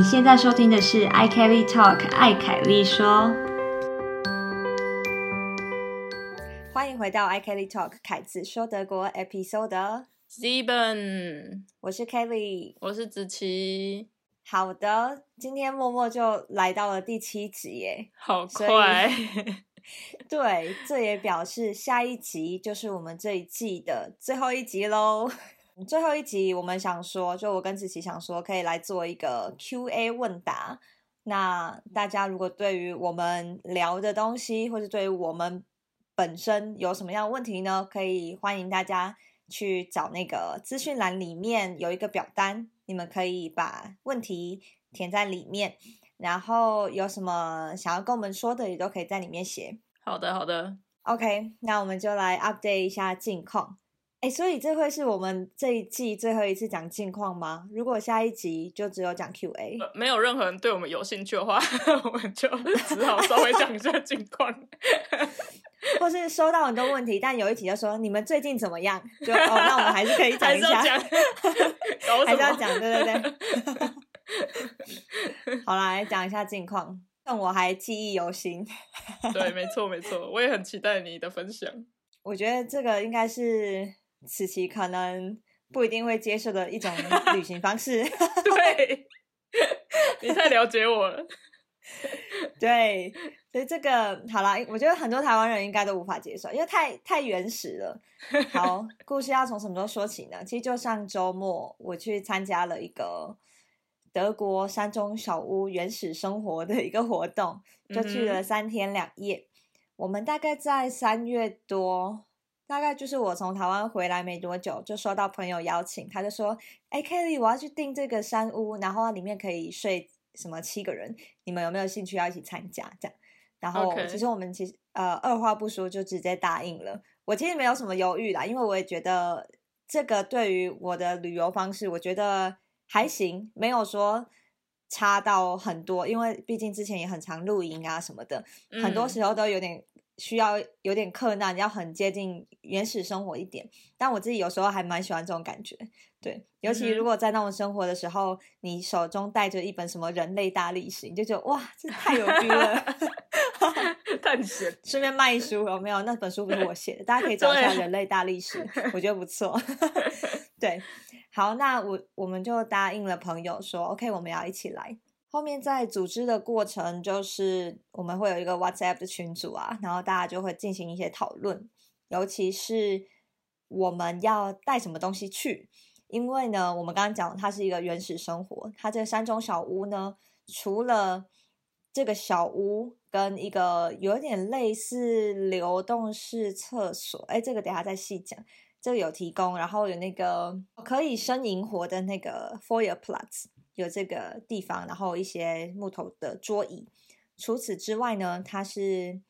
你现在收听的是 i Kelly Talk，艾凯丽说。欢迎回到 i Kelly Talk，凯子说德国 Episode。Steven，我是 Kelly，我是子琪，好的，今天默默就来到了第七集耶。好快，对，这也表示下一集就是我们这一季的最后一集喽。最后一集，我们想说，就我跟子琪想说，可以来做一个 Q&A 问答。那大家如果对于我们聊的东西，或者对于我们本身有什么样的问题呢？可以欢迎大家去找那个资讯栏里面有一个表单，你们可以把问题填在里面，然后有什么想要跟我们说的，也都可以在里面写。好的好的，OK，那我们就来 update 一下近况。哎，所以这会是我们这一季最后一次讲近况吗？如果下一集就只有讲 Q&A，呃没有任何人对我们有兴趣的话，我们就 只好稍微讲一下近况。或是收到很多问题，但有一题就说你们最近怎么样？就哦，那我们还是可以讲一下？还是要讲，对对对。好啦，来讲一下近况，但我还记忆犹新。对，没错没错，我也很期待你的分享。我觉得这个应该是此期可能不一定会接受的一种旅行方式。对，你太了解我了。对，所以这个好啦，我觉得很多台湾人应该都无法接受，因为太太原始了。好，故事要从什么时候说起呢？其实就上周末我去参加了一个德国山中小屋原始生活的一个活动，就去了三天两夜。我们大概在三月多，大概就是我从台湾回来没多久，就收到朋友邀请，他就说：“哎，Kelly，我要去订这个山屋，然后里面可以睡什么七个人，你们有没有兴趣要一起参加？”这样，然后其实我们其实呃二话不说就直接答应了。我其实没有什么犹豫啦，因为我也觉得这个对于我的旅游方式，我觉得还行，没有说差到很多，因为毕竟之前也很常露营啊什么的，很多嗯时候都有点需要有点困难，要很接近原始生活一点。但我自己有时候还蛮喜欢这种感觉，对，尤其如果在那种生活的时候，你手中带着一本什么人类大历史，你就觉得哇，这太有 feel 了。探险，顺便卖书有没有？那本书不是我写的，大家可以找一下《人类大历史》，我觉得不错。对，好，那我我们就答应了朋友说，OK，我们要一起来。后面在组织的过程，就是我们会有一个 WhatsApp 的群组啊，然后大家就会进行一些讨论，尤其是我们要带什么东西去。因为呢，我们刚刚讲它是一个原始生活，它这个山中小屋呢，除了这个小屋跟一个有点类似流动式厕所，哎，这个等下再细讲。这个有提供，然后有那个可以生萤火的那个 foyer Platz，有这个地方，然后一些木头的桌椅。除此之外呢，它是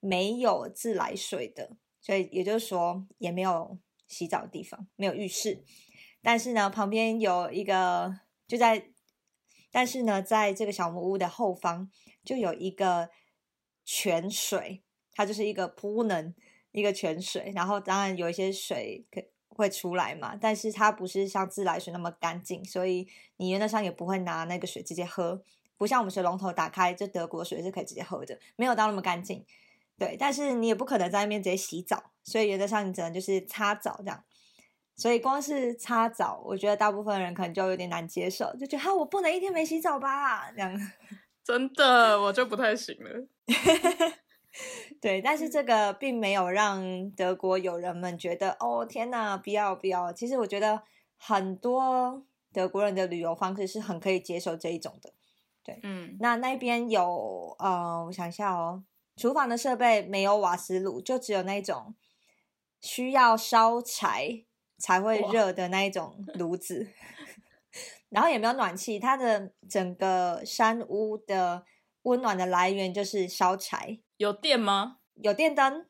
没有自来水的，所以也就是说也没有洗澡的地方，没有浴室。但是呢，旁边有一个就在，但是呢，在这个小木屋的后方就有一个泉水，它就是一个铺能一个泉水，然后当然有一些水可会出来嘛，但是它不是像自来水那么干净，所以你原则上也不会拿那个水直接喝，不像我们水龙头打开，就德国水是可以直接喝的，没有到那么干净。对，但是你也不可能在那边直接洗澡，所以原则上你只能就是擦澡这样。所以光是擦澡，我觉得大部分人可能就有点难接受，就觉得哈，我不能一天没洗澡吧，这样。真的我就不太行了。对，但是这个并没有让德国友人们觉得哦天哪，不要不要。其实我觉得很多德国人的旅游方式是很可以接受这一种的。对嗯，那那边有呃，我想一下哦，厨房的设备没有瓦斯炉，就只有那种需要烧柴才会哇热的那一种炉子，然后也没有暖气，它的整个山屋的温暖的来源就是烧柴。有电吗？有电灯，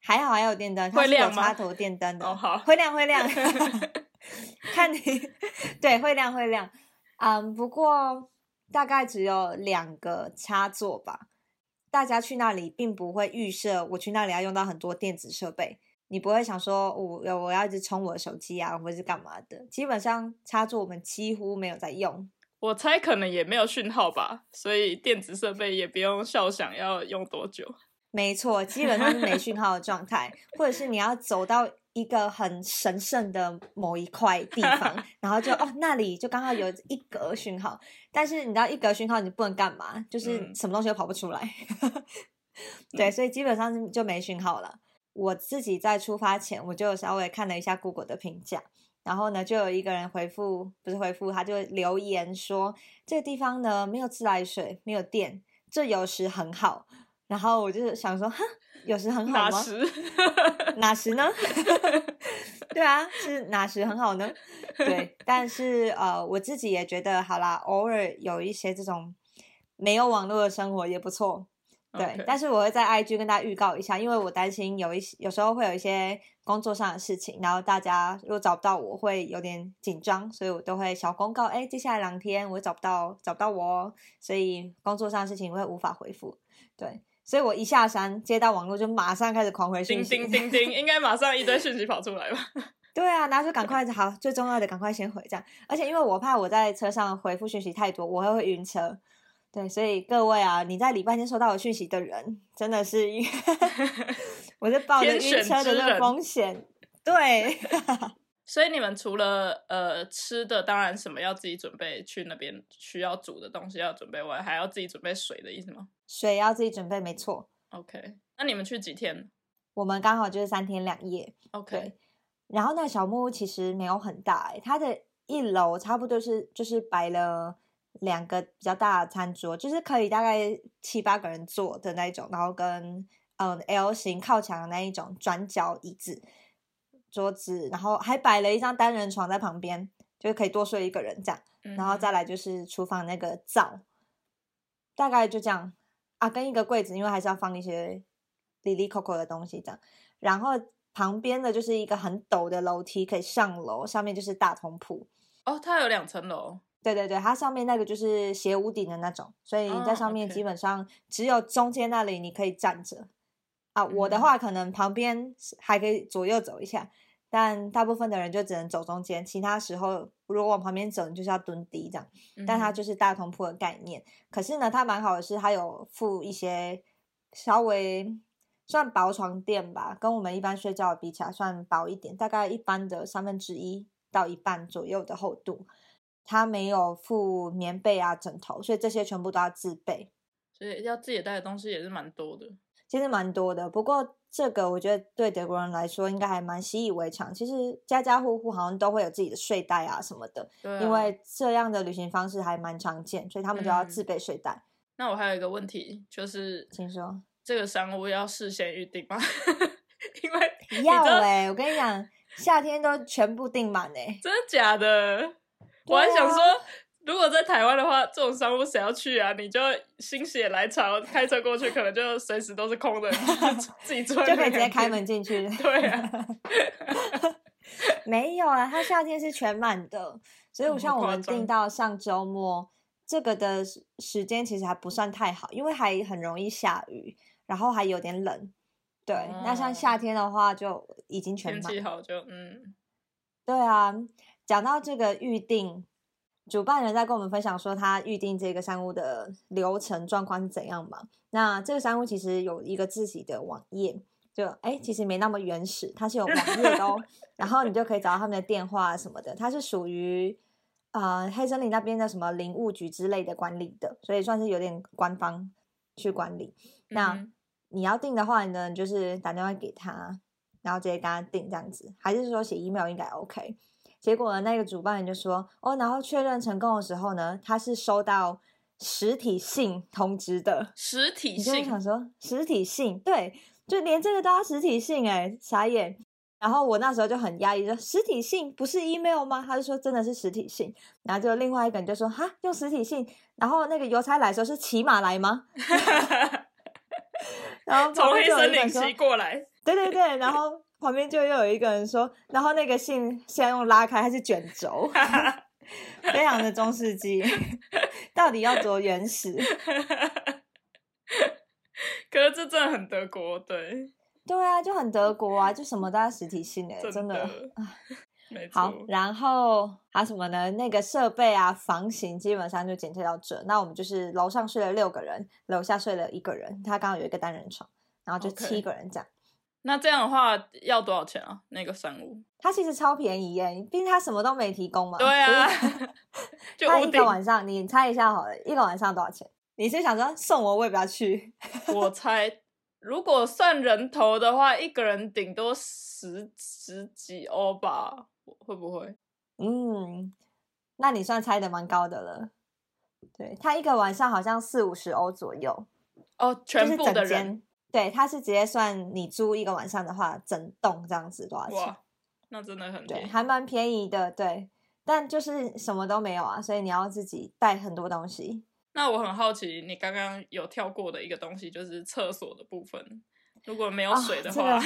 还好还有电灯，它是有会亮吗插头电灯的，哦，好，会亮 会亮，看你对会亮会亮，嗯，不过大概只有两个插座吧。大家去那里并不会预设我去那里要用到很多电子设备，你不会想说我我要一直充我的手机啊，或者是干嘛的。基本上插座我们几乎没有在用，我猜可能也没有讯号吧，所以电子设备也不用笑想要用多久。没错，基本上是没讯号的状态，或者是你要走到一个很神圣的某一块地方，然后就哦那里就刚好有一格讯号，但是你知道一格讯号你不能干嘛，就是嗯什么东西都跑不出来。对，所以基本上是就没讯号了。我自己在出发前，我就稍微看了一下 Google 的评价，然后呢，就有一个人回复，不是回复，他就留言说这个地方呢没有自来水，没有电，这有时很好。然后我就想说，哈，有时很好吗？哪时？哪时呢？对啊，是哪时很好呢？对，但是呃，我自己也觉得好啦，偶尔有一些这种没有网络的生活也不错。对但是我会在 IG 跟大家预告一下，因为我担心有一些有时候会有一些工作上的事情，然后大家如果找不到我会有点紧张，所以我都会小公告，哎，接下来两天我找不到找不到我哦，所以工作上的事情我会无法回复。对，所以我一下山接到网络就马上开始狂回讯息，叮叮叮，应该马上一堆讯息跑出来吧？对啊，然后就赶快好，最重要的赶快先回这样。而且因为我怕我在车上回复讯息太多，我会会晕车。对，所以各位啊，你在礼拜天收到我讯息的人，真的是 我是抱着晕车的这个风险。对，所以你们除了呃吃的，当然什么要自己准备，去那边需要煮的东西要准备外，还要自己准备水的意思吗水要自己准备，没错。？OK，那你们去几天我们刚好就是三天两夜。？OK，然后那个小木屋其实没有很大、欸，它的一楼差不多是就是摆了两个比较大的餐桌，就是可以大概七八个人坐的那一种，然后跟嗯 L 型靠墙的那一种转角椅子、桌子，然后还摆了一张单人床在旁边，就是可以多睡一个人这样。然后嗯再来就是厨房那个灶，大概就这样啊，跟一个柜子，因为还是要放一些里里扣扣的东西这样。然后旁边的就是一个很陡的楼梯，可以上楼，上面就是大通铺。哦，它有两层楼，对对对，它上面那个就是斜屋顶的那种，所以你在哦上面基本上只有中间那里你可以站着啊。我的嗯话可能旁边是还可以左右走一下，但大部分的人就只能走中间，其他时候如果往旁边走，你就是要蹲低这样。但它嗯就是大通铺的概念。可是呢，它蛮好的是，它有附一些稍微算薄床垫吧，跟我们一般睡觉比起来算薄一点，大概一般的三分之一到一半左右的厚度。它没有附棉被啊、枕头，所以这些全部都要自备。所以要自己带的东西也是蛮多的。其实蛮多的，不过这个我觉得对德国人来说应该还蛮习以为常。其实家家户户好像都会有自己的睡袋啊什么的，对、啊，因为这样的旅行方式还蛮常见，所以他们就要嗯自备睡袋。那我还有一个问题，就是请说。这个商务要事先预定吗？因为要哎、我跟你讲，夏天都全部订满哎、真的假的？我还想说，如果在台湾的话，这种商务谁要去啊？你就心血来潮开车过去，可能就随时都是空的，自己坐就可以直接开。门进去。对啊，没有啊，它夏天是全满的，所以哦我像我们订到上周末，这个的时时间其实还不算太好，因为还很容易下雨，然后还有点冷。对，那像哦夏天的话就已经全满天气。好就嗯，对啊，讲到这个预定，主办人在跟我们分享说他预定这个山屋的流程状况是怎样嘛？那这个山屋其实有一个自己的网页，就哎其实没那么原始，它是有网页的哦。然后你就可以找到他们的电话什么的，它是属于呃黑森林那边的什么林务局之类的管理的，所以算是有点官方去管理。那嗯你要订的话呢，你就是打电话给他，然后直接跟他订这样子，还是说写 email 应该 OK？结果呢，那个主办人就说哦，然后确认成功的时候呢，他是收到实体信通知的。实体你就想说实体信，对，就连这个都要实体信哎、傻眼。然后我那时候就很压抑，说实体信不是 email 吗？他就说真的是实体信。然后就另外一个人就说哈，用实体信。然后那个邮差来说是骑马来吗？然后旁从黑森林骑过来，对对对，然后旁边就又有一个人说，然后那个信是要用拉开还是卷轴 非常的中世纪，到底要多原始？可是这真的很德国，对，对啊，就很德国啊，就什么都要实体信哎、真真的好，，然后还有什么呢？那个设备啊，房型基本上就简介到这。那我们就是楼上睡了六个人，楼下睡了一个人，他刚好有一个单人床，然后就七个人这样。那这样的话要多少钱啊？那个三屋？它其实超便宜耶，毕竟它什么都没提供嘛。对啊就屋顶个晚上，你猜一下好了，一个晚上多少钱？你是想说送我，我也不要去？我 猜，如果算人头的话，一个人顶多十十几欧吧，会不会？嗯，那你算猜的蛮高的了。对，它一个晚上好像四五十欧左右，哦，就是全部的人。对，它是直接算你租一个晚上的话，整栋这样子多少钱？哇，那真的很对，便宜。还蛮便宜的。对，但就是什么都没有啊，所以你要自己带很多东西。那我很好奇，你刚刚有跳过的一个东西就是厕所的部分，如果没有啊水的这话，个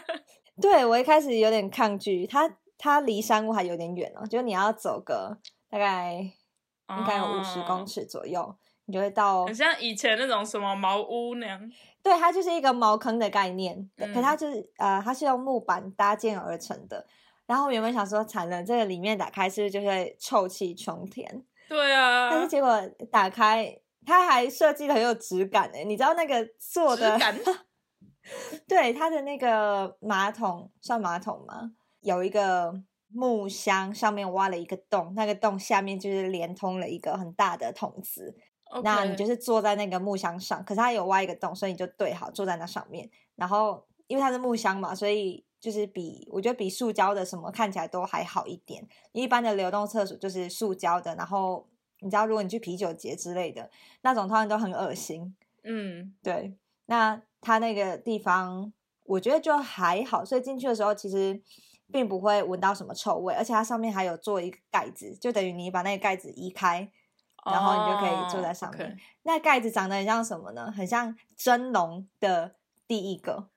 对我一开始有点抗拒，它它离山屋还有点远哦，就是你要走个大概应该有五十公哦尺左右，你就会到很像以前那种什么茅屋那样。对，它就是一个茅坑的概念，对可嗯它就是呃，它是用木板搭建而成的。然后我原本想说，惨了，这个里面打开是不是就会臭气冲天？对啊，但是结果打开，它还设计的很有质感诶，你知道那个做的质感 对它的那个马桶算马桶吗？有一个木箱，上面挖了一个洞，那个洞下面就是连通了一个很大的桶子。那你就是坐在那个木箱上，可是它有挖一个洞，所以你就对好坐在那上面。然后因为它是木箱嘛，所以就是比我觉得比塑胶的什么看起来都还好一点。一般的流动厕所就是塑胶的，然后你知道，如果你去啤酒节之类的那种，通常都很恶心。嗯，对，那它那个地方我觉得就还好，所以进去的时候其实并不会闻到什么臭味，而且它上面还有做一个盖子，就等于你把那个盖子移开，然后你就可以坐在上面。那盖子长得很像什么呢？很像蒸笼的第一个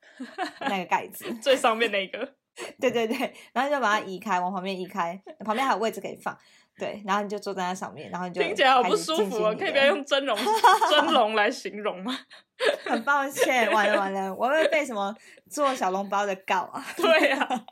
那个盖子，最上面那个，对对对，然后就把它移开，往旁边移开，旁边还有位置可以放。对，然后你就坐在那上面，然后你就听起来好不舒服哦，进行你的可以不要用蒸笼 蒸笼来形容吗？很抱歉，完了完了，我会被什么做小笼包的告啊？对啊。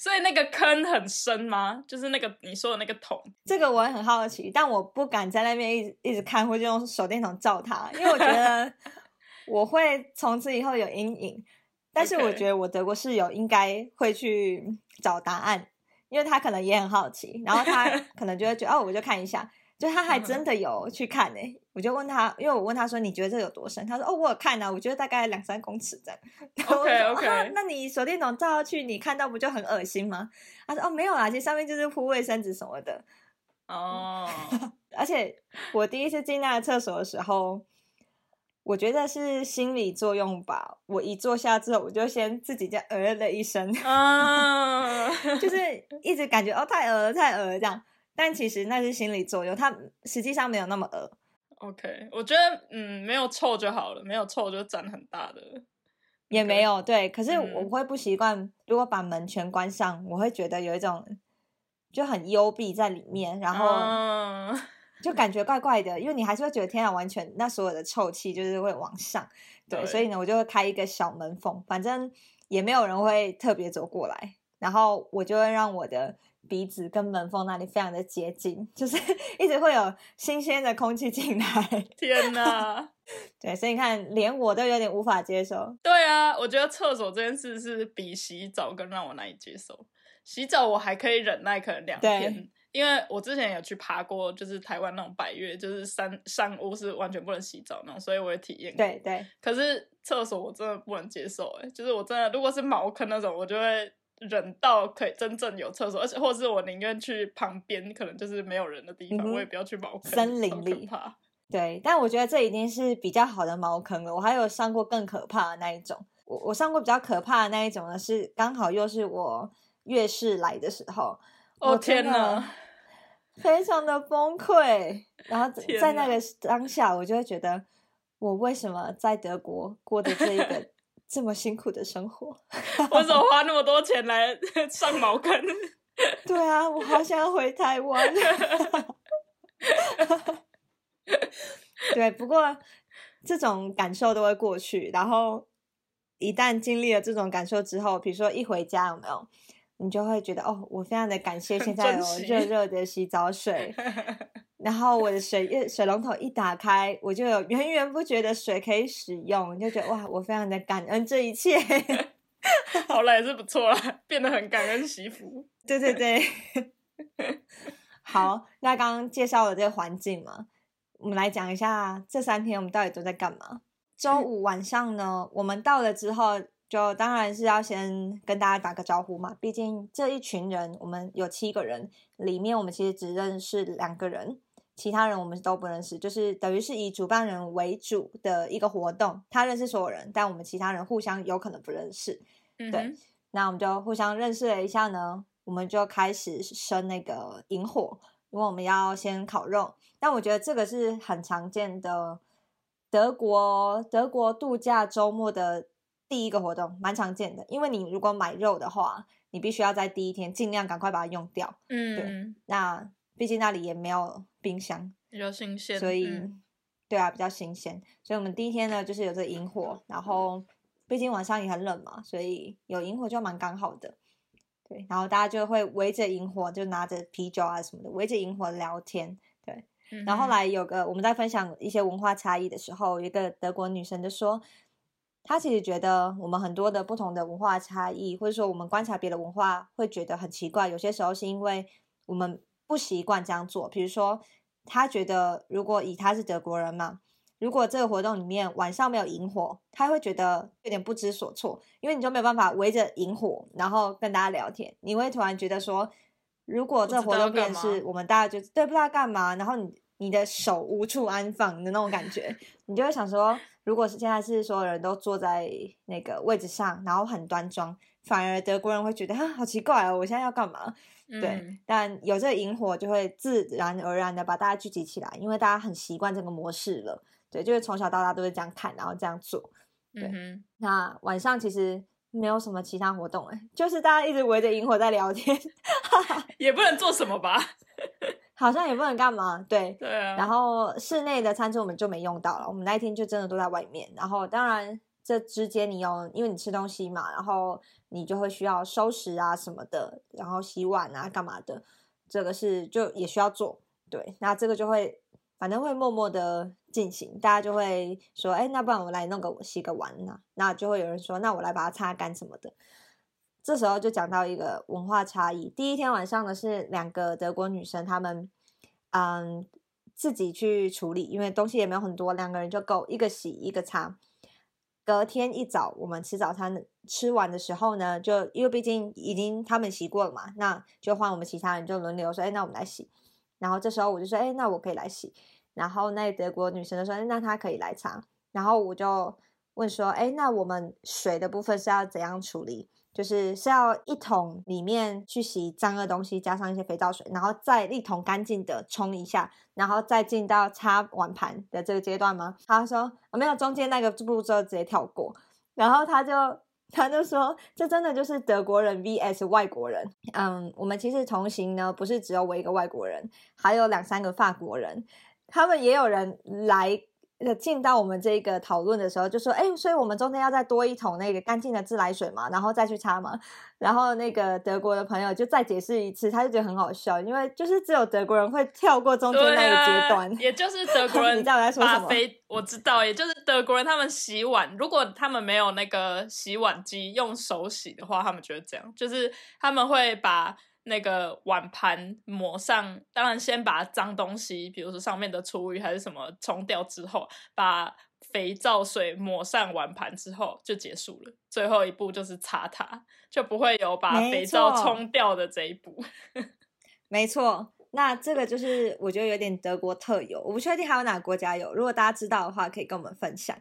所以那个坑很深吗？就是那个你说的那个桶，这个我也很好奇，但我不敢在那边一直一直看，或者用手电筒照它，因为我觉得 我会从此以后有阴影。但是我觉得我德国室友应该会去找答案，因为他可能也很好奇，然后他可能就会觉得哦，我就看一下，就他还嗯真 的有去看呢、我就问他，因为我问他说你觉得这有多深？他说哦，我有看啊，我觉得大概两三公尺这样。那你手电筒照下去，你看到不就很恶心吗？他说哦，没有啦，其实上面就是铺卫生纸什么的。哦，而且我第一次进那个厕所的时候，我觉得是心理作用吧。我一坐下之后，我就先自己在呃了一声，啊，就是一直感觉哦太恶了太恶了这样。但其实那是心理作用，它实际上没有那么恶。OK，我觉得嗯，没有臭就好了，没有臭就占很大的。也没有对，可是嗯我会不习惯，如果把门全关上，我会觉得有一种就很幽闭在里面，然后嗯就感觉怪怪的，因为你还是会觉得天啊，完全那所有的臭气就是会往上，对，对所以呢，我就会开一个小门缝，反正也没有人会特别走过来，然后我就会让我的鼻子跟门缝那里非常的接近，就是 一直会有新鲜的空气进来，天哪！对，所以你看，连我都有点无法接受，对啊，我觉得厕所这件事是比洗澡更让我难以接受。洗澡我还可以忍耐，可能两对天，因为我之前有去爬过，就是台湾那种百越，就是山山屋是完全不能洗澡那种，所以我也体验过。对对，可是厕所我真的不能接受、欸，就是我真的如果是茅坑那种，我就会忍到可以真正有厕所，而且或者是我宁愿去旁边，可能就是没有人的地方，嗯我也不要去茅坑，森林里怕。对，但我觉得这已经是比较好的茅坑了。我还有上过更可怕的那一种，我我上过比较可怕的那一种呢，是刚好又是我月事来的时候，哦天哪！非常的崩溃。然后 在那个当下，我就会觉得，我为什么在德国过的这一个这么辛苦的生活？我怎么花那么多钱来 上茅坑？对啊，我好想要回台湾。对，不过这种感受都会过去，然后一旦经历了这种感受之后，比如说一回家有没有，你就会觉得哦，我非常的感谢现在有热热的洗澡水，然后我的水水龙头一打开，我就有源源不绝的水可以使用，就觉得哇，我非常的感恩这一切。好了，也是不错啦，变得很感恩媳妇。对对对，好，那刚刚介绍了这个环境嘛，我们来讲一下这三天我们到底都在干嘛。周五晚上呢，我们到了之后，就当然是要先跟大家打个招呼嘛。毕竟这一群人，我们有七个人，里面我们其实只认识两个人，其他人我们都不认识。就是等于是以主办人为主的一个活动，他认识所有人，但我们其他人互相有可能不认识。对，那我们就互相认识了一下呢，我们就开始生那个萤火，因为我们要先烤肉。但我觉得这个是很常见的。德国德国度假周末的第一个活动蛮常见的，因为你如果买肉的话，你必须要在第一天尽量赶快把它用掉。嗯，对。那毕竟那里也没有冰箱，比较新鲜，所以对啊，比较新鲜。所以我们第一天呢，就是有这萤火，然后毕竟晚上也很冷嘛，所以有萤火就蛮刚好的。对，然后大家就会围着萤火，就拿着啤酒啊什么的，围着萤火聊天。对。然后来有个我们在分享一些文化差异的时候，一个德国女生就说，她其实觉得我们很多的不同的文化差异，或者说我们观察别的文化会觉得很奇怪，有些时候是因为我们不习惯这样做。比如说，他觉得如果以他是德国人嘛，如果这个活动里面晚上没有萤火，他会觉得有点不知所措，因为你就没有办法围着萤火然后跟大家聊天，你会突然觉得说。如果这活动变是我们大家就对不知道干嘛，然后你你的手无处安放的那种感觉，你就会想说，如果是现在是所有人都坐在那个位置上，然后很端庄，反而德国人会觉得啊好奇怪哦，我现在要干嘛？对，但有这个萤火就会自然而然的把大家聚集起来，因为大家很习惯这个模式了。对，就是从小到大都是这样看，然后这样做。对，那晚上其实。没有什么其他活动哎，就是大家一直围着萤火在聊天，也不能做什么吧？好像也不能干嘛，对对啊。然后室内的餐桌我们就没用到了，我们那一天就真的都在外面。然后当然这之间你有，因为你吃东西嘛，然后你就会需要收拾啊什么的，然后洗碗啊干嘛的，这个是就也需要做。对，那这个就会反正会默默的。进行，大家就会说，哎，那不然我来弄个洗个碗啊？那就会有人说，那我来把它擦干什么的。这时候就讲到一个文化差异。第一天晚上呢是两个德国女生，她们嗯自己去处理，因为东西也没有很多，两个人就够一个洗一个擦。隔天一早我们吃早餐吃完的时候呢，就因为毕竟已经他们洗过了嘛，那就换我们其他人就轮流说，哎，那我们来洗。然后这时候我就说，哎，那我可以来洗。然后那德国女生就说：“那她可以来擦。”然后我就问说：“哎，那我们水的部分是要怎样处理？就是是要一桶里面去洗脏的东西，加上一些肥皂水，然后再一桶干净的冲一下，然后再进到擦碗盘的这个阶段吗？”他说：“没有，中间那个步骤直接跳过。”然后他就他就说：“这真的就是德国人 vs 外国人。”嗯，我们其实同行呢，不是只有我一个外国人，还有两三个法国人。他们也有人来进到我们这个讨论的时候，就说：“哎，所以我们中间要再多一桶那个干净的自来水嘛，然后再去擦嘛。”然后那个德国的朋友就再解释一次，他就觉得很好笑，因为就是只有德国人会跳过中间那个阶段，也就是德 国人。你知道我在说什么？我知道，也就是德国人他们洗碗，如果他们没有那个洗碗机，用手洗的话，他们觉得这样，就是他们会把。那个碗盘抹上，当然先把脏东西，比如说上面的厨余还是什么冲掉之后，把肥皂水抹上碗盘之后就结束了。最后一步就是擦它，就不会有把肥皂冲掉的这一步。没错，那这个就是我觉得有点德国特有，我不确定还有哪个国家有。如果大家知道的话，可以跟我们分享。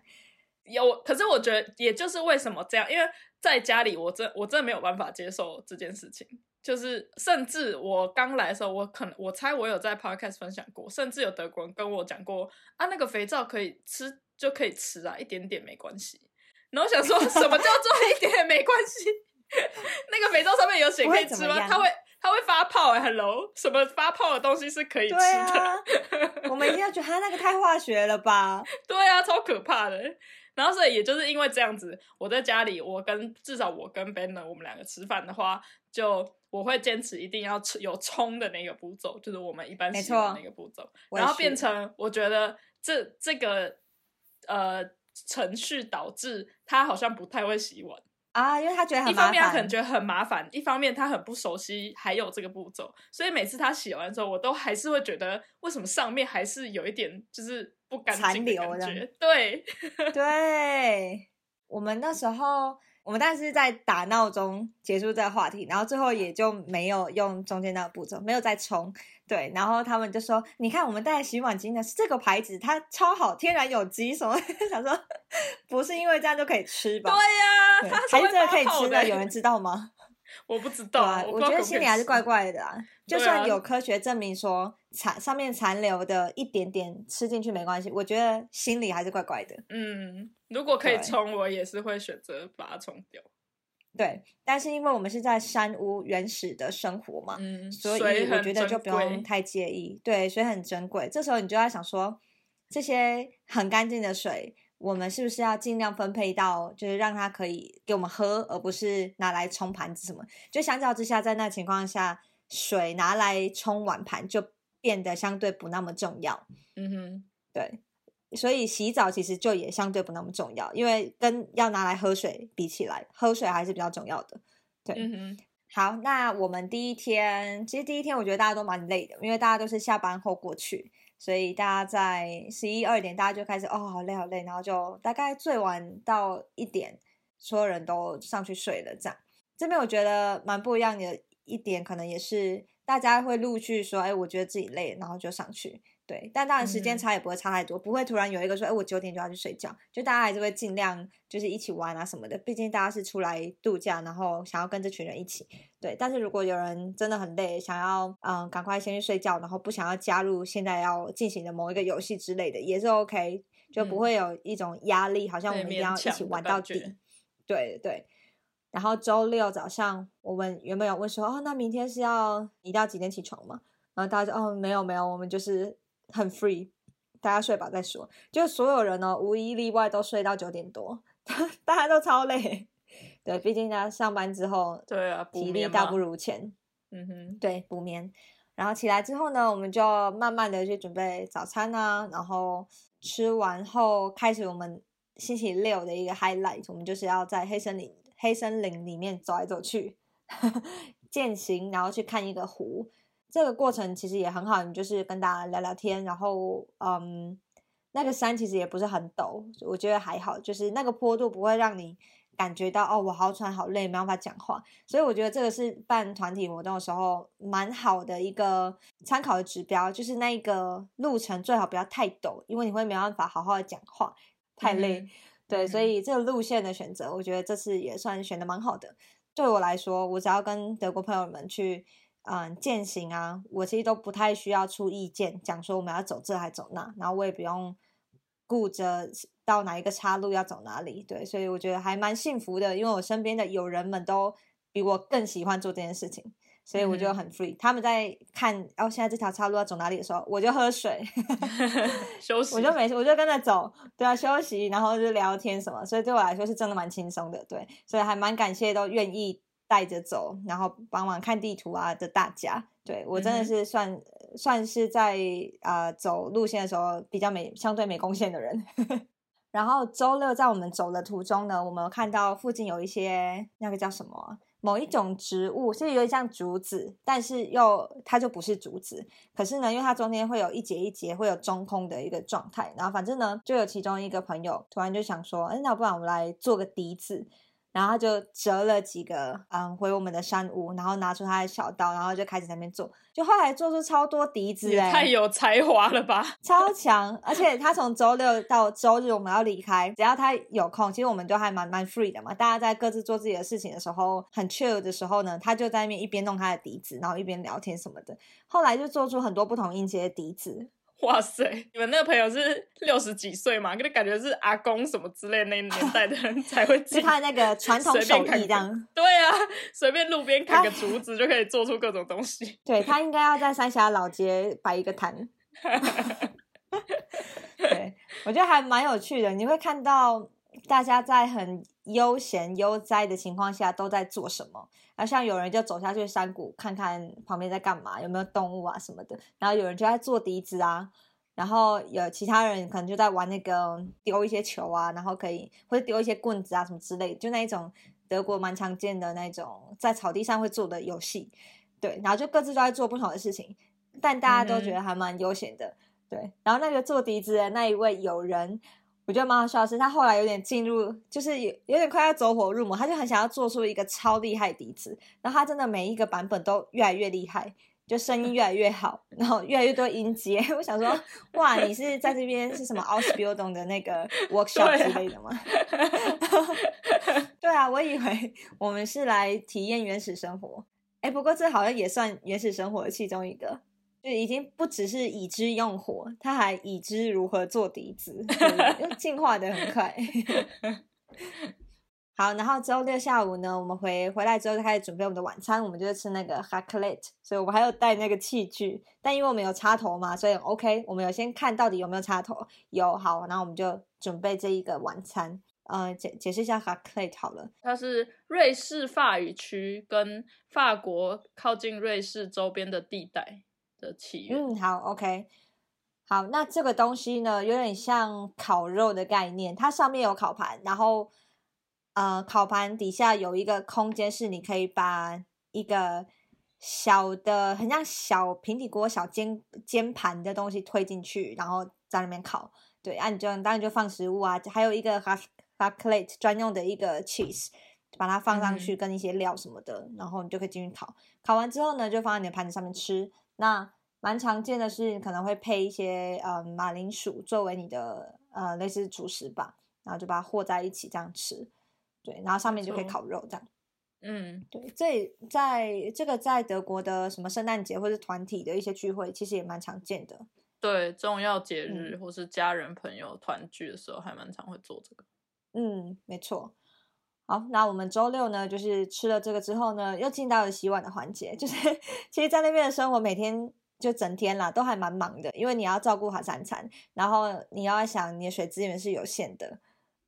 有，可是我觉得也就是为什么这样，因为在家里我真我真的没有办法接受这件事情。就是，甚至我刚来的时候，我可能我猜我有在 podcast 分享过，甚至有德国人跟我讲过啊，那个肥皂可以吃就可以吃啊，一点点没关系。然后想说什么叫做一点点没关系？那个肥皂上面有写可以吃吗？它会它会发泡哎，hello，什么发泡的东西是可以吃的？我们一定要觉得它那个太化学了吧？对啊，超可怕的。然后所以也就是因为这样子，我在家里，我跟至少我跟 Ben 呢，我们两个吃饭的话，就我会坚持一定要吃有冲的那个步骤，就是我们一般洗碗那个步骤，然后变成我觉得这这个呃程序导致他好像不太会洗碗。啊，因为他觉得很一方面他可能觉得很麻烦，一方面他很不熟悉还有这个步骤，所以每次他洗完之后，我都还是会觉得为什么上面还是有一点就是不干净的感觉。对，对，我们那时候我们但是在打闹中结束这个话题，然后最后也就没有用中间那个步骤，没有再冲。对，然后他们就说：“你看，我们带洗碗巾的是这个牌子，它超好，天然有机什么？” 想说不是因为这样就可以吃吧？对呀，还是这个可以吃的？有人知道吗？我不知道啊，我觉得心里还是怪怪的啊。就算有科学证明说残上面残留的一点点吃进去没关系，我觉得心里还是怪怪的。嗯，如果可以冲，我也是会选择把它冲掉。对，但是因为我们是在山屋原始的生活嘛，所以我觉得就不用太介意。对，水很珍贵，这时候你就要想说，这些很干净的水，我们是不是要尽量分配到，就是让它可以给我们喝，而不是拿来冲盘子什么？就相较之下，在那情况下，水拿来冲碗盘就变得相对不那么重要。嗯哼，对。所以洗澡其实就也相对不那么重要，因为跟要拿来喝水比起来，喝水还是比较重要的。对，嗯好，那我们第一天，其实第一天我觉得大家都蛮累的，因为大家都是下班后过去，所以大家在十一二点，大家就开始哦，好累好累，然后就大概最晚到一点，所有人都上去睡了。这样，这边我觉得蛮不一样的一点，可能也是大家会陆续说，哎，我觉得自己累，然后就上去。对，但当然时间差也不会差太多，不会突然有一个说，哎，我九点就要去睡觉，就大家还是会尽量就是一起玩啊什么的，毕竟大家是出来度假，然后想要跟这群人一起。对，但是如果有人真的很累，想要嗯赶快先去睡觉，然后不想要加入现在要进行的某一个游戏之类的，也是 OK，就不会有一种压力，好像我们一定要一起玩到底。对对。然后周六早上，我们原本有问说，哦，那明天是要一定要几点起床吗？然后大家说，哦，没有没有，我们就是。很 free，大家睡饱再说。就所有人呢，无一例外都睡到九点多，大家都超累。对，毕竟大家上班之后，对啊，体力大不如前。嗯哼，对，补眠。然后起来之后呢，我们就慢慢的去准备早餐啊。然后吃完后，开始我们星期六的一个 highlight，我们就是要在黑森林黑森林里面走来走去，践行，然后去看一个湖。这个过程其实也很好，你就是跟大家聊聊天，然后嗯，那个山其实也不是很陡，我觉得还好，就是那个坡度不会让你感觉到哦，我好喘好累，没办法讲话。所以我觉得这个是办团体活动的时候蛮好的一个参考的指标，就是那一个路程最好不要太陡，因为你会没办法好好的讲话，太累。对，所以这个路线的选择，我觉得这次也算选的蛮好的。对我来说，我只要跟德国朋友们去。嗯，践行啊，我其实都不太需要出意见，讲说我们要走这还走那，然后我也不用顾着到哪一个岔路要走哪里，对，所以我觉得还蛮幸福的，因为我身边的友人们都比我更喜欢做这件事情，所以我就很 free。他们在看哦，现在这条岔路要走哪里的时候，我就喝水 休息，我就没事，我就跟着走，对啊，休息，然后就聊天什么，所以对我来说是真的蛮轻松的，对，所以还蛮感谢都愿意。带着走，然后帮忙看地图啊的大家，对我真的是算算是在啊走路线的时候比较没相对没贡献的人。然后周六在我们走的途中呢，我们看到附近有一些那个叫什么某一种植物，是有点像竹子，但是又它就不是竹子。可是呢，因为它中间会有一节一节会有中空的一个状态，然后反正呢，就有其中一个朋友突然就想说，哎，那不然我们来做个笛子。然后他就折了几个，嗯，回我们的山屋，然后拿出他的小刀，然后就开始在那边做，就后来做出超多笛子，哎，太有才华了吧，超强！而且他从周六到周日我们要离开，只要他有空，其实我们都还蛮蛮 free 的嘛，大家在各自做自己的事情的时候，很 chill 的时候呢，他就在那边一边弄他的笛子，然后一边聊天什么的。后来就做出很多不同音节的笛子。哇塞！你们那个朋友是六十几岁嘛？跟他感觉是阿公什么之类那年代的人才会。是他那个传统手艺这样。对啊，随便路边砍个竹子就可以做出各种东西。对他应该要在三峡老街摆一个摊。对，我觉得还蛮有趣的。你会看到大家在很悠闲悠哉的情况下都在做什么。然后像有人就走下去山谷看看旁边在干嘛，有没有动物啊什么的。然后有人就在做笛子啊，然后有其他人可能就在玩那个丢一些球啊，然后可以或者丢一些棍子啊什么之类，就那一种德国蛮常见的那种在草地上会做的游戏。对，然后就各自都在做不同的事情，但大家都觉得还蛮悠闲的。对，然后那个做笛子的那一位友人。我觉得蛮好笑的是，他后来有点进入，就是有有点快要走火入魔，他就很想要做出一个超厉害笛子，然后他真的每一个版本都越来越厉害，就声音越来越好，然后越来越多音阶。我想说，哇，你是在这边是什么 Ausbildung 的那个 workshop 之类的吗？对啊，我以为我们是来体验原始生活，哎，不过这好像也算原始生活的其中一个。就已经不只是已知用火，他还已知如何做笛子，进化的很快。好，然后周六下午呢，我们回回来之后就开始准备我们的晚餐，我们就吃那个 h a k l e t 所以我们还有带那个器具，但因为我们有插头嘛，所以 OK，我们有先看到底有没有插头，有好，然后我们就准备这一个晚餐。呃，解解释一下 h a k l e t 好了，它是瑞士法语区跟法国靠近瑞士周边的地带。的起源。嗯，好，OK，好，那这个东西呢，有点像烤肉的概念，它上面有烤盘，然后呃，烤盘底下有一个空间，是你可以把一个小的，很像小平底锅、小煎煎盘的东西推进去，然后在里面烤。对，啊，你就当然就放食物啊，还有一个 half half plate 专用的一个 cheese，把它放上去跟一些料什么的，然后你就可以进去烤。烤完之后呢，就放在你的盘子上面吃。那蛮常见的是，可能会配一些呃马铃薯作为你的呃类似主食吧，然后就把它和在一起这样吃，对，然后上面就可以烤肉这样。嗯，对，这在这个在德国的什么圣诞节或者团体的一些聚会，其实也蛮常见的。对，重要节日或是家人朋友团聚的时候，还蛮常会做这个。嗯，没错。好，那我们周六呢，就是吃了这个之后呢，又进到了洗碗的环节。就是 其实，在那边的生活，每天就整天啦，都还蛮忙的，因为你要照顾好三餐，然后你要想你的水资源是有限的，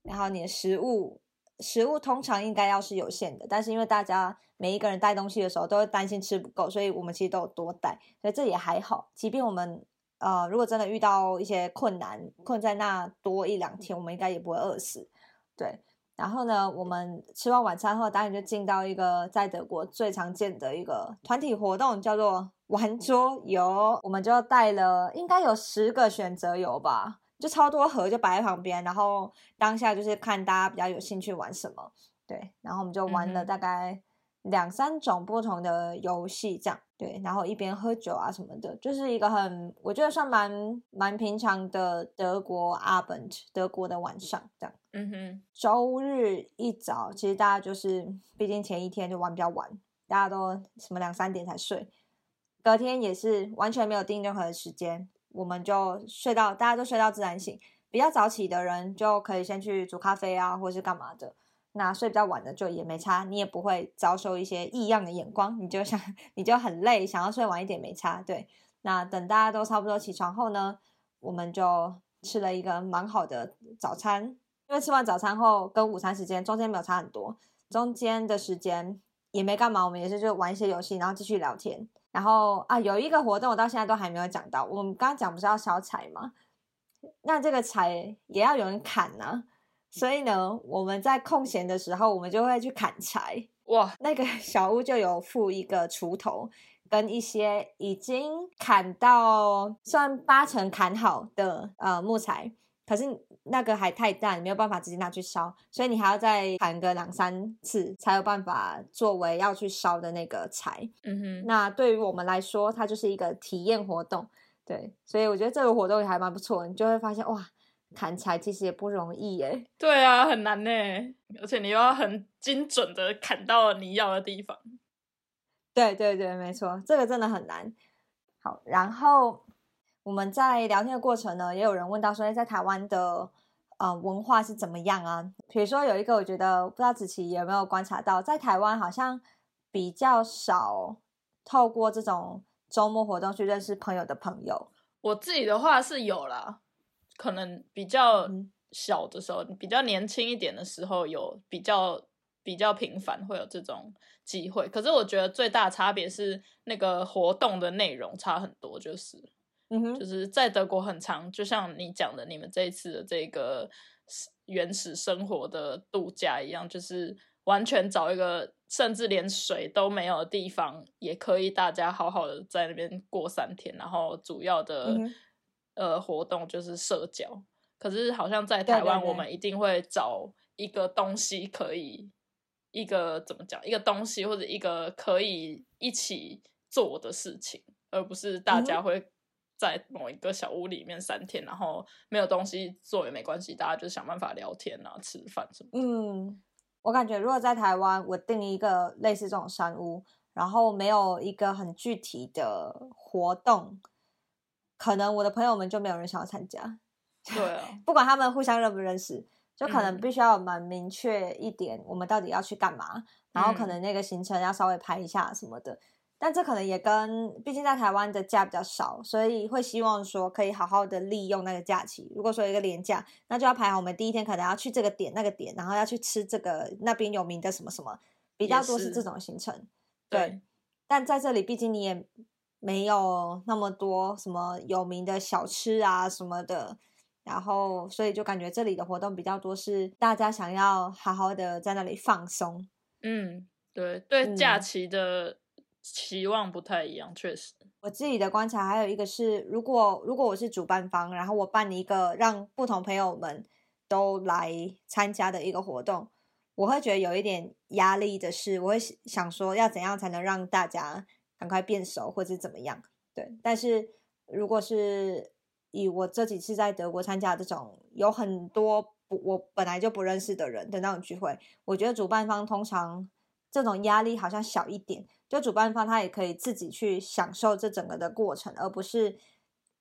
然后你的食物食物通常应该要是有限的，但是因为大家每一个人带东西的时候都会担心吃不够，所以我们其实都有多带，所以这也还好。即便我们呃，如果真的遇到一些困难，困在那多一两天，我们应该也不会饿死，对。然后呢，我们吃完晚餐后，当然就进到一个在德国最常见的一个团体活动，叫做玩桌游。我们就带了应该有十个选择游吧，就超多盒就摆在旁边，然后当下就是看大家比较有兴趣玩什么，对，然后我们就玩了大概。两三种不同的游戏，这样对，然后一边喝酒啊什么的，就是一个很我觉得算蛮蛮平常的德国 Abend，德国的晚上这样。嗯哼，周日一早，其实大家就是毕竟前一天就玩比较晚，大家都什么两三点才睡，隔天也是完全没有定任何的时间，我们就睡到大家都睡到自然醒，比较早起的人就可以先去煮咖啡啊，或是干嘛的。那睡比较晚的就也没差，你也不会遭受一些异样的眼光。你就想，你就很累，想要睡晚一点没差。对，那等大家都差不多起床后呢，我们就吃了一个蛮好的早餐。因为吃完早餐后跟午餐时间中间没有差很多，中间的时间也没干嘛，我们也是就玩一些游戏，然后继续聊天。然后啊，有一个活动我到现在都还没有讲到，我们刚刚讲不是要烧柴吗？那这个柴也要有人砍呢。所以呢，我们在空闲的时候，我们就会去砍柴。哇，那个 小屋就有附一个锄头，跟一些已经砍到算八成砍好的呃木材。可是那个还太大，你没有办法直接拿去烧，所以你还要再砍个两三次，才有办法作为要去烧的那个柴。嗯哼，那对于我们来说，它就是一个体验活动。对，所以我觉得这个活动也还蛮不错，你就会发现哇。砍柴其实也不容易耶。对啊，很难呢，而且你又要很精准的砍到你要的地方。对对对，没错，这个真的很难。好，然后我们在聊天的过程呢，也有人问到说，在台湾的呃文化是怎么样啊？比如说有一个，我觉得不知道子琪有没有观察到，在台湾好像比较少透过这种周末活动去认识朋友的朋友。我自己的话是有啦。可能比较小的时候，比较年轻一点的时候，有比较比较频繁会有这种机会。可是我觉得最大差别是那个活动的内容差很多，就是，嗯哼，就是在德国很长，就像你讲的，你们这一次的这个原始生活的度假一样，就是完全找一个甚至连水都没有的地方，也可以大家好好的在那边过三天，然后主要的、嗯呃活动就是社交。可是好像在台湾，我们一定会找一个东西可以，一个怎么讲，一个东西或者一个可以一起做的事情，而不是大嗯家会在某一个小屋里面三天，然后没有东西做也没关系，大家就想办法聊天啊、吃饭什么的。嗯，我感觉如果在台湾，我订一个类似这种山屋，然后没有一个很具体的活动，可能我的朋友们就没有人想要参加。对啊，不管他们互相认不认识，就可能嗯必须要有蛮明确一点，我们到底要去干嘛，然后可嗯能那个行程要稍微排一下什么的。但这可能也跟，毕竟在台湾的假比较少，所以会希望说可以好好的利用那个假期。如果说一个连假，那就要排好我们第一天可能要去这个点那个点，然后要去吃这个那边有名的什么什么，比较多是这种行程。对，但在这里，毕竟你也没有那么多什么有名的小吃啊什么的，然后所以就感觉这里的活动比较多是大家想要好好的在那里放松。嗯，对对，假嗯期的期望不太一样，确实。我自己的观察还有一个是，如果如果我是主办方，然后我办一个让不同朋友们都来参加的一个活动，我会觉得有一点压力的是，我会想说要怎样才能让大家赶快变熟，或者怎么样。对，但是如果是以我这几次在德国参加这种有很多不我本来就不认识的人的那种聚会，我觉得主办方通常这种压力好像小一点。就主办方他也可以自己去享受这整个的过程，而不是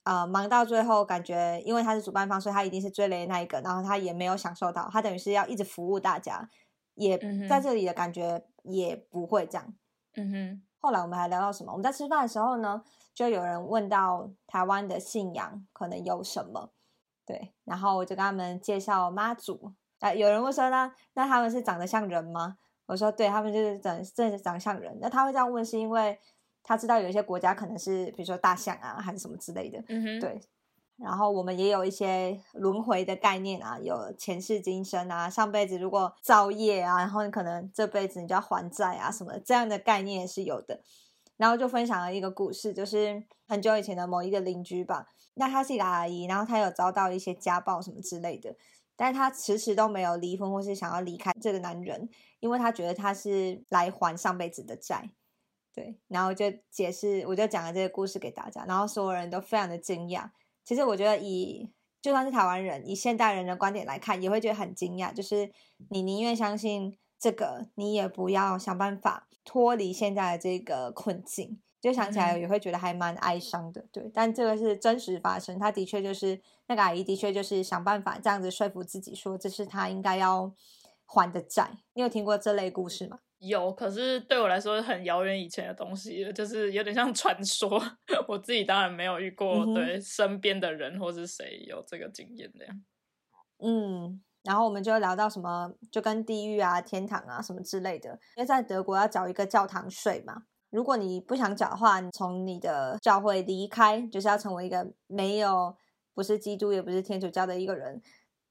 呃忙到最后感觉因为他是主办方，所以他一定是最累的那一个，然后他也没有享受到，他等于是要一直服务大家，也在这里的感觉也不会这样。嗯哼，后来我们还聊到什么？我们在吃饭的时候呢，就有人问到台湾的信仰可能有什么，对，然后我就跟他们介绍妈祖。啊，有人问说呢，那他们是长得像人吗？我说对，他们就是长真的长像人。那他会这样问，是因为他知道有一些国家可能是比如说大象啊，还是什么之类的。嗯哼，对，然后我们也有一些轮回的概念啊，有前世今生啊，上辈子如果造业啊，然后你可能这辈子你就要还债啊什么的，这样的概念也是有的。然后就分享了一个故事，就是很久以前的某一个邻居吧，那她是一个阿姨，然后她有遭到一些家暴什么之类的，但是她迟迟都没有离婚或是想要离开这个男人，因为她觉得他是来还上辈子的债。对，然后就解释，我就讲了这个故事给大家，然后所有人都非常的惊讶。其实我觉得以就算是台湾人，以现代人的观点来看，也会觉得很惊讶。就是你宁愿相信这个，你也不要想办法脱离现在的这个困境。就想起来嗯也会觉得还蛮哀伤的，对。但这个是真实发生，他的确就是那个阿姨，的确就是想办法这样子说服自己，说这是他应该要还的债。你有听过这类故事吗？有，可是对我来说很遥远以前的东西了，就是有点像传说。我自己当然没有遇过，嗯对身边的人或是谁有这个经验这样。嗯，然后我们就聊到什么，就跟地狱啊、天堂啊什么之类的。因为在德国要缴一个教堂税嘛，如果你不想缴的话，你从你的教会离开，就是要成为一个没有不是基督也不是天主教的一个人，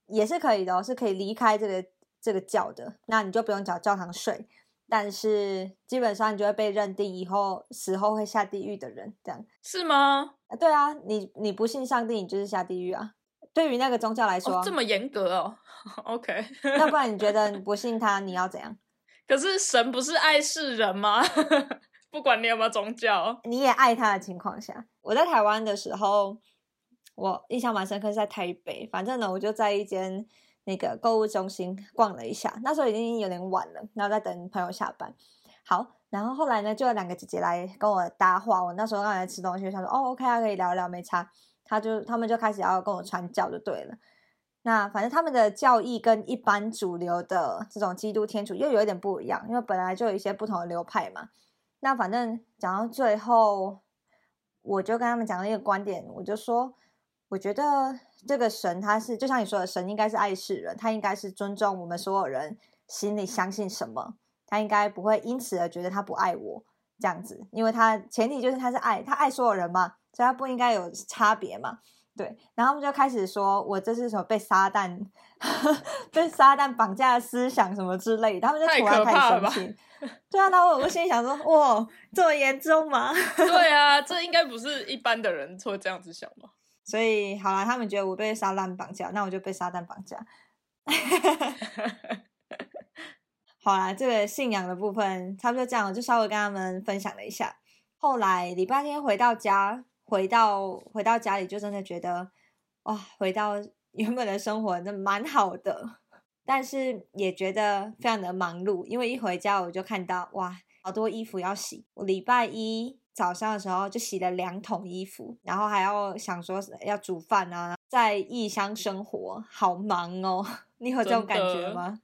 也是可以的、哦，是可以离开这个这个教的。那你就不用缴教堂税，但是基本上你就会被认定以后死后会下地狱的人，这样。是吗？啊对啊，你你不信上帝，你就是下地狱啊。对于那个宗教来说，哦，这么严格哦。OK，那不然你觉得你 不信他，你要怎样？可是神不是爱世人吗？不管你有没有宗教，你也爱他的情况下，我在台湾的时候，我印象蛮深刻，是在台北。反正呢，我就在一间那个购物中心逛了一下，那时候已经有点晚了，然后在等朋友下班。好，然后后来呢，就有两个姐姐来跟我搭话。我那时候刚才吃东西，我想说哦，OK 啊，可以聊一聊，没差。他就他们就开始要跟我传教，就对了。那反正他们的教义跟一般主流的这种基督天主又有一点不一样，因为本来就有一些不同的流派嘛。那反正讲到最后，我就跟他们讲了一个观点，我就说，我觉得这个神他是就像你说的，神应该是爱世人，他应该是尊重我们所有人心里相信什么，他应该不会因此而觉得他不爱我这样子，因为他前提就是他是爱，他爱所有人嘛，所以他不应该有差别嘛。对，然后他们就开始说我这是什么被撒旦 被撒旦绑架的思想什么之类的，他们就突然开始生气。对啊，然后我心里想说，哇，这么严重吗？对啊，这应该不是一般的人会这样子想吧？所以好了，他们觉得我被撒旦绑架，那我就被撒旦绑架。好啦，这个信仰的部分差不多这样，就稍微跟他们分享了一下。后来礼拜天回到家，回到回到家里，就真的觉得哇，回到原本的生活，那蛮好的。但是也觉得非常的忙碌，因为一回家我就看到哇，好多衣服要洗。我礼拜一早上的时候就洗了两桶衣服，然后还要想说要煮饭啊，在异乡生活，好忙哦。你有这种感觉吗？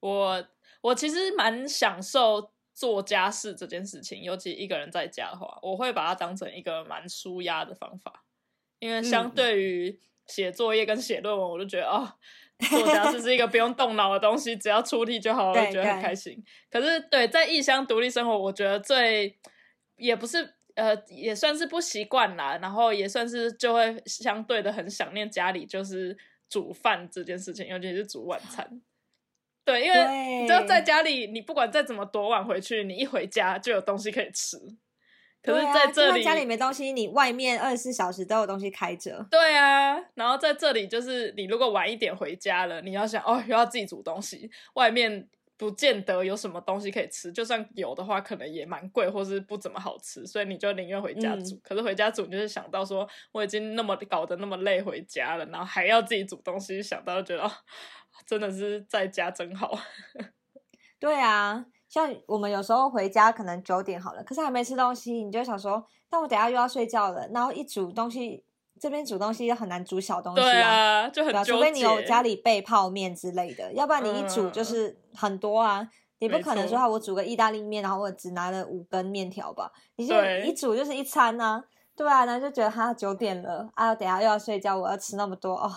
我我其实蛮享受做家事这件事情，尤其一个人在家的话，我会把它当成一个蛮舒压的方法，因为相对于写作业跟写论文，我就觉得哦。做家事是一个不用动脑的东西，只要出力就好了，我觉得很开心。可是，对在异乡独立生活，我觉得最也不是呃，也算是不习惯啦。然后也算是就会相对的很想念家里，就是煮饭这件事情，尤其是煮晚餐。对，因为你知道在家里，你不管再怎么多晚回去，你一回家就有东西可以吃。可是在这里家里没东西，你外面二十四小时都有东西开着。对啊，然后在这里就是你如果晚一点回家了，你要想哦又要自己煮东西，外面不见得有什么东西可以吃，就算有的话，可能也蛮贵或是不怎么好吃，所以你就宁愿回家煮。可是回家煮，你就是想到说我已经那么搞得那么累回家了，然后还要自己煮东西，想到觉得真的是在家真好。对啊。像我们有时候回家可能九点好了，可是还没吃东西，你就想说，那我等下又要睡觉了，然后一煮东西，这边煮东西又很难煮小东西啊，就很除非你有家里备泡面之类的，要不然你一煮就是很多啊，你不可能说我煮个意大利面，然后我只拿了五根面条吧，你就一煮就是一餐啊，对啊，然后就觉得哈九点了啊，等下又要睡觉，我要吃那么多哦。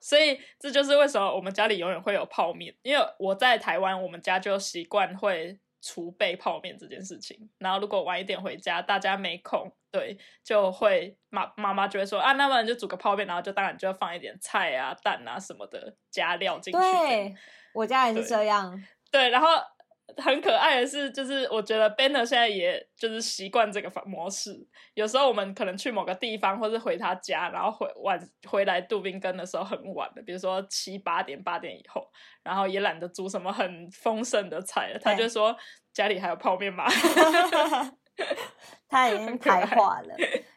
所以这就是为什么我们家里永远会有泡面，因为我在台湾，我们家就习惯会储备泡面这件事情。然后如果晚一点回家，大家没空，对，就会妈妈妈就会说啊，那么就煮个泡面，然后就当然就要放一点菜啊、蛋啊什么的加料进去。对，我家也是这样。对，然后。很可爱的是，就是我觉得 Banner 现在也就是习惯这个模式。有时候我们可能去某个地方，或是回他家，然后回晚回来杜宾根的时候很晚的，比如说七八点、八点以后，然后也懒得煮什么很丰盛的菜了，他就说家里还有泡面吗？他已经台化了，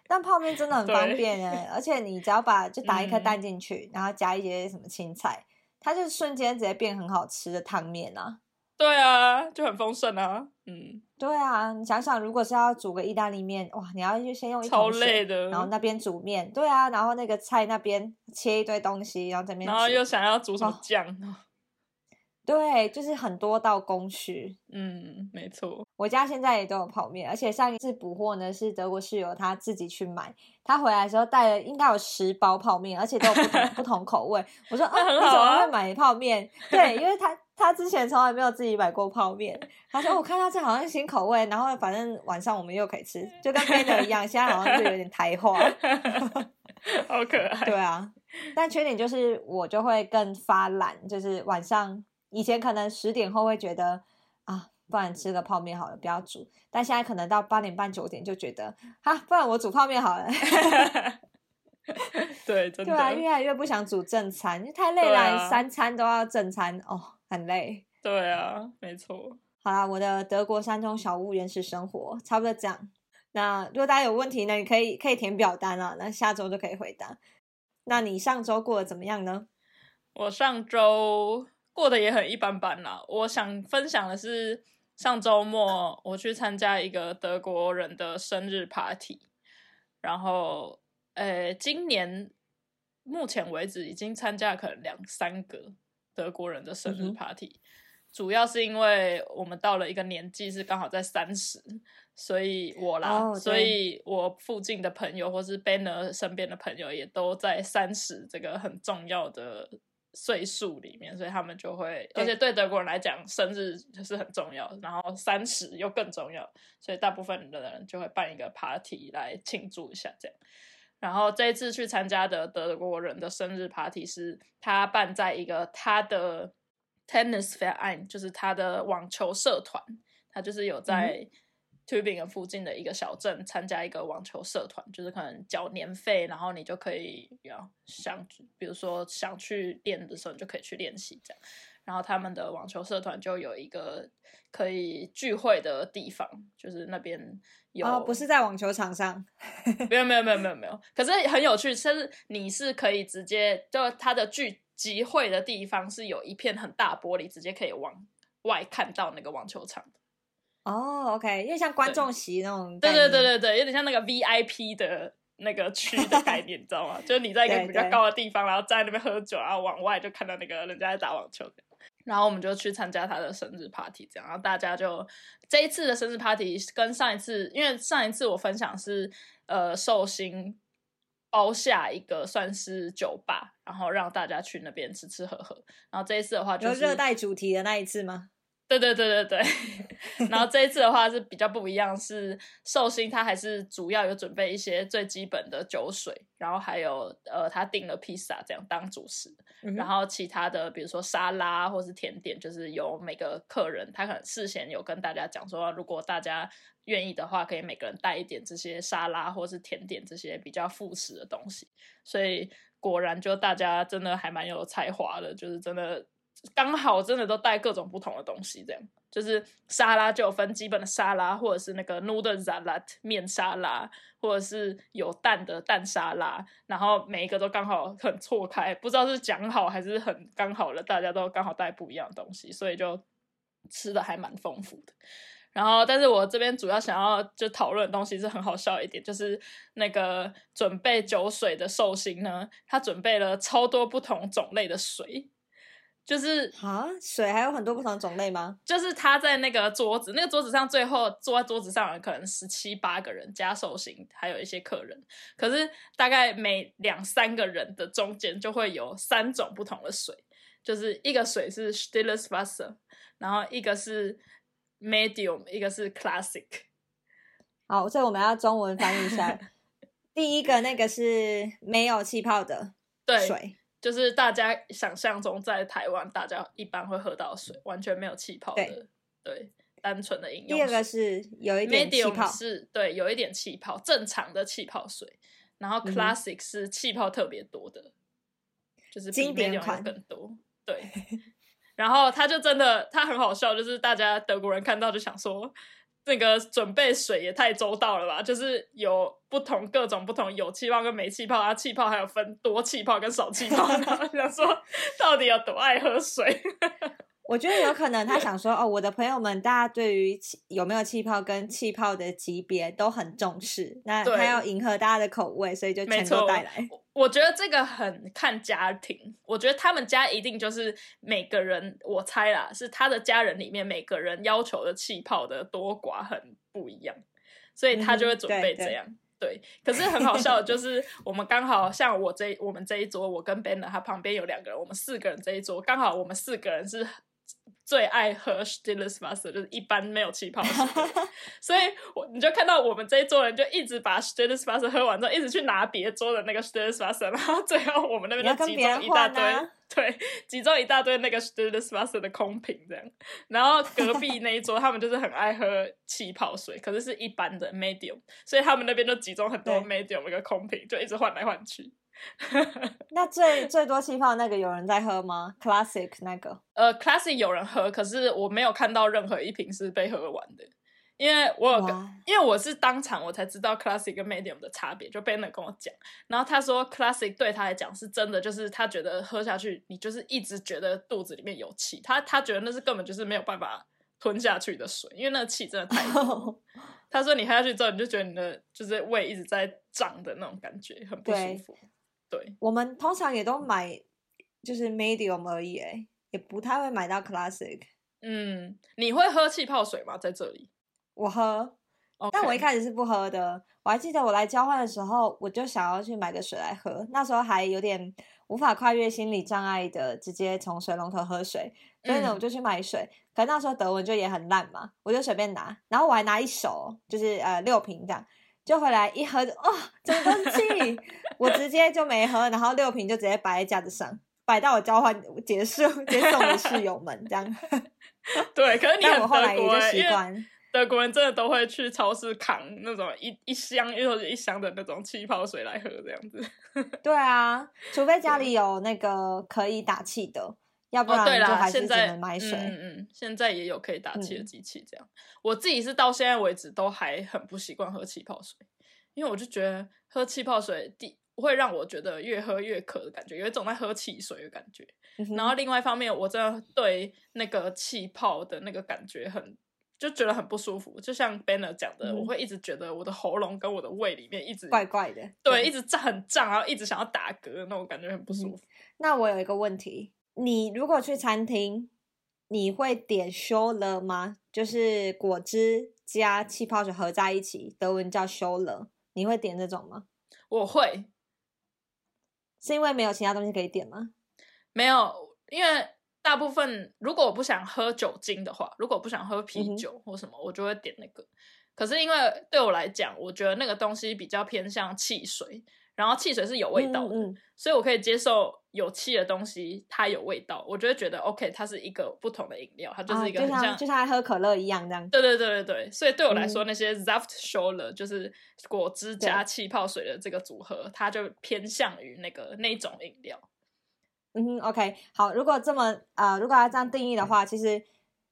但泡面真的很方便哎，而且你只要把就打一颗蛋进去，然后加一些什么青菜，它就瞬间直接变很好吃的汤面啊。对啊，就很丰盛啊，嗯，对啊，你想想，如果是要煮个意大利面，哇，你要去先用一桶水，然后那边煮面，对啊，然后那个菜那边切一堆东西，然后在那边，然后又想要煮什么酱，对，就是很多道工序，嗯，没错，我家现在也都有泡面，而且上一次补货呢是德国室友他自己去买，他回来的时候带了应该有十包泡面，而且都有不同 不同口味，我说啊，你怎么会买泡面？对，因为他。他之前从来没有自己买过泡面，他说我看到这好像新口味，然后反正晚上我们又可以吃，就跟别的一样，现在好像就有点台化，好可爱。对啊，但缺点就是我就会更发懒，就是晚上以前可能十点后会觉得啊，不然吃个泡面好了，不要煮，但现在可能到八点半九点就觉得啊，不然我煮泡面好了。对，真的。对啊，越来越不想煮正餐，因为太累了，三餐都要正餐哦。很累，对啊，没错。好啦，我的德国山中小屋原始生活差不多这样。那如果大家有问题呢，你可以可以填表单啊，那下周就可以回答。那你上周过得怎么样呢？我上周过得也很一般般啦。我想分享的是上周末我去参加一个德国人的生日 party，然后呃，今年目前为止已经参加了可能两三个。德国人的生日 party，主要是因为我们到了一个年纪是刚好在三十，所以我啦，哦所以我附近的朋友或是 Banner 身边的朋友也都在三十这个很重要的岁数里面，所以他们就会，而且对德国人来讲，生日就是很重要，然后三十又更重要，所以大部分的人就会办一个 party 来庆祝一下这样。然后这一次去参加的德国人的生日 party 是他办在一个他的 tennis verein，就是他的网球社团，他就是有在 Tübingen 附近的一个小镇参加一个网球社团，就是可能缴年费，然后你就可以要想，比如说想去练的时候，你就可以去练习这样。然后他们的网球社团就有一个可以聚会的地方，就是那边有、哦，不是在网球场上，没有没有没有没有没有，可是很有趣，甚至你是可以直接就他的聚集会的地方是有一片很大玻璃，直接可以往外看到那个网球场的。哦，OK，因为像观众席那种，对对对，对对，有点像那个 VIP 的那个区的概念，你知道吗？就是你在一个比较高的地方，然后站在那边喝酒，然后往外就看到那个人家在打网球。然后我们就去参加他的生日 party，这样，然后大家就这一次的生日 party 跟上一次，因为上一次我分享是呃寿星包下一个算是酒吧，然后让大家去那边吃吃喝喝。然后这一次的话就是热带主题的那一次吗？对对对对对，然后这一次的话是比较不一样，是寿星他还是主要有准备一些最基本的酒水，然后还有呃他订了披萨这样当主食，嗯然后其他的比如说沙拉或是甜点，就是由每个客人他可能事先有跟大家讲说，如果大家愿意的话，可以每个人带一点这些沙拉或是甜点这些比较副食的东西，所以果然就大家真的还蛮有才华的，就是真的刚好真的都带各种不同的东西，这样就是沙拉就有分基本的沙拉，或者是那个 noodle salad 面沙拉，或者是有蛋的蛋沙拉，然后每一个都刚好很错开，不知道是讲好还是很刚好了，大家都刚好带不一样的东西，所以就吃的还蛮丰富的。然后，但是我这边主要想要就讨论的东西是很好笑一点，就是那个准备酒水的寿星呢，他准备了超多不同种类的水，就是啊，水还有很多不同种类吗？就是他在那个桌子，那个桌子上最后坐在桌子上的可能十七八个人加寿星，还有一些客人，可是大概每两三个人的中间就会有三种不同的水，就是一个水是 Stilles Wasser，然后一个是 Medium，一个是 Classic。好，这我们要中文翻译一下。第一个那个是没有气泡的对，水，就是大家想象中在台湾大家一般会喝到水，完全没有气泡的，对对，单纯的饮用。第二个是有一点气泡 medium 是对，有一点气泡，正常的气泡水。然后 classic 是气泡特别多的，就是比经典 medium 款有更多。对，然后他就真的他很好笑，就是大家德国人看到就想说，那个准备水也太周到了吧？就是有不同各种不同有气泡跟没气泡，啊，气泡还有分多气泡跟少气泡，然 后想说到底有多爱喝水？我觉得有可能他想说，哦，我的朋友们大家对于气有没有气泡跟气泡的级别都很重视，那他要迎合大家的口味，所以就没全都错带来。我我觉得这个很看家庭，我觉得他们家一定就是每个人，我猜啦，是他的家人里面每个人要求的气泡的多寡很不一样，所以他就会准备这样。对，可是很好笑的就是，我们刚好像我这我们这一桌，我跟 Ben 他旁边有两个人，我们四个人这一桌，刚好我们四个人是最爱喝 Stilles Wasser，就是一般没有气泡水 所以我你就看到我们这一桌人就一直把 Stilles Wasser 喝完之后，一直去拿别桌的那个 Stilles Wasser，然后最后我们那边就集中一大堆，啊 对，集中一大堆那个 Stilles Wasser 的空瓶这样。然后隔壁那一桌他们就是很爱喝气泡水，可是是一般的 medium，所以他们那边就集中很多 medium 一个空瓶，就一直换来换去。那最最多气泡那个有人在喝吗？Classic 那个呃，Classic 有人喝，可是我没有看到任何一瓶是被喝完的，因为我有跟，因为我是当场我才知道 Classic 跟 Medium 的差别，就 Benner 跟我讲，然后他说 Classic 对他来讲是真的，就是他觉得喝下去你就是一直觉得肚子里面有气，他他觉得那是根本就是没有办法吞下去的水，因为那个气真的太多。他说你喝下去之后，你就觉得你的就是胃一直在胀的那种感觉，很不舒服。对，我们通常也都买就是 medium 而已，哎，也不太会买到 classic。嗯，你会喝气泡水吗？在这里？我喝，但我一开始是不喝的，我还记得我来交换的时候，我就想要去买个水来喝，那时候还有点无法跨越心理障碍的，直接从水龙头喝水，所以呢，嗯我就去买水。可那时候德文就也很烂嘛，我就随便拿，然后我还拿一手，就是呃六瓶这样，就回来一喝就哦，整个都是气，我直接就没喝，然后六瓶就直接摆在架子上，摆到我交换结束，直接送给室友们这样。对，可是你我后来习惯。德国人真的都会去超市扛那种一一箱又是一箱的那种气泡水来喝，这样子。对啊，除非家里有那个可以打气的，要不对啦，就还是只现在能买水。嗯嗯嗯，现在也有可以打气的嗯机器，这样。我自己是到现在为止都还很不习惯喝气泡水，因为我就觉得喝气泡水第会让我觉得越喝越渴的感觉，有一种在喝汽水的感觉。嗯然后另外一方面，我真的对那个气泡的那个感觉很，就觉得很不舒服。就像 Banner 讲的，嗯我会一直觉得我的喉咙跟我的胃里面一直怪怪的。对，一直胀很胀，然后一直想要打嗝那种感觉很不舒服。那我有一个问题，你如果去餐厅，你会点 s h o l e r 吗？就是果汁加气泡水合在一起，德文叫 s h o l e r 你会点这种吗？我会是因为没有其他东西可以点吗？没有，因为大部分如果我不想喝酒精的话，如果我不想喝嗯啤酒或什么，我就会点那个。可是因为对我来讲，我觉得那个东西比较偏向汽水，然后汽水是有味道的，嗯嗯所以我可以接受有气的东西它有味道，我就会觉得 OK，它是一个不同的饮料，它就啊是一个很就像就像喝可乐一样这样。对对对对对，所以对我来嗯说，那些 Zaft Shoulder 就是果汁加气泡水的这个组合，它就偏向于那个那种饮料。嗯哼，OK，好，如果这么呃，如果要这样定义的话，其实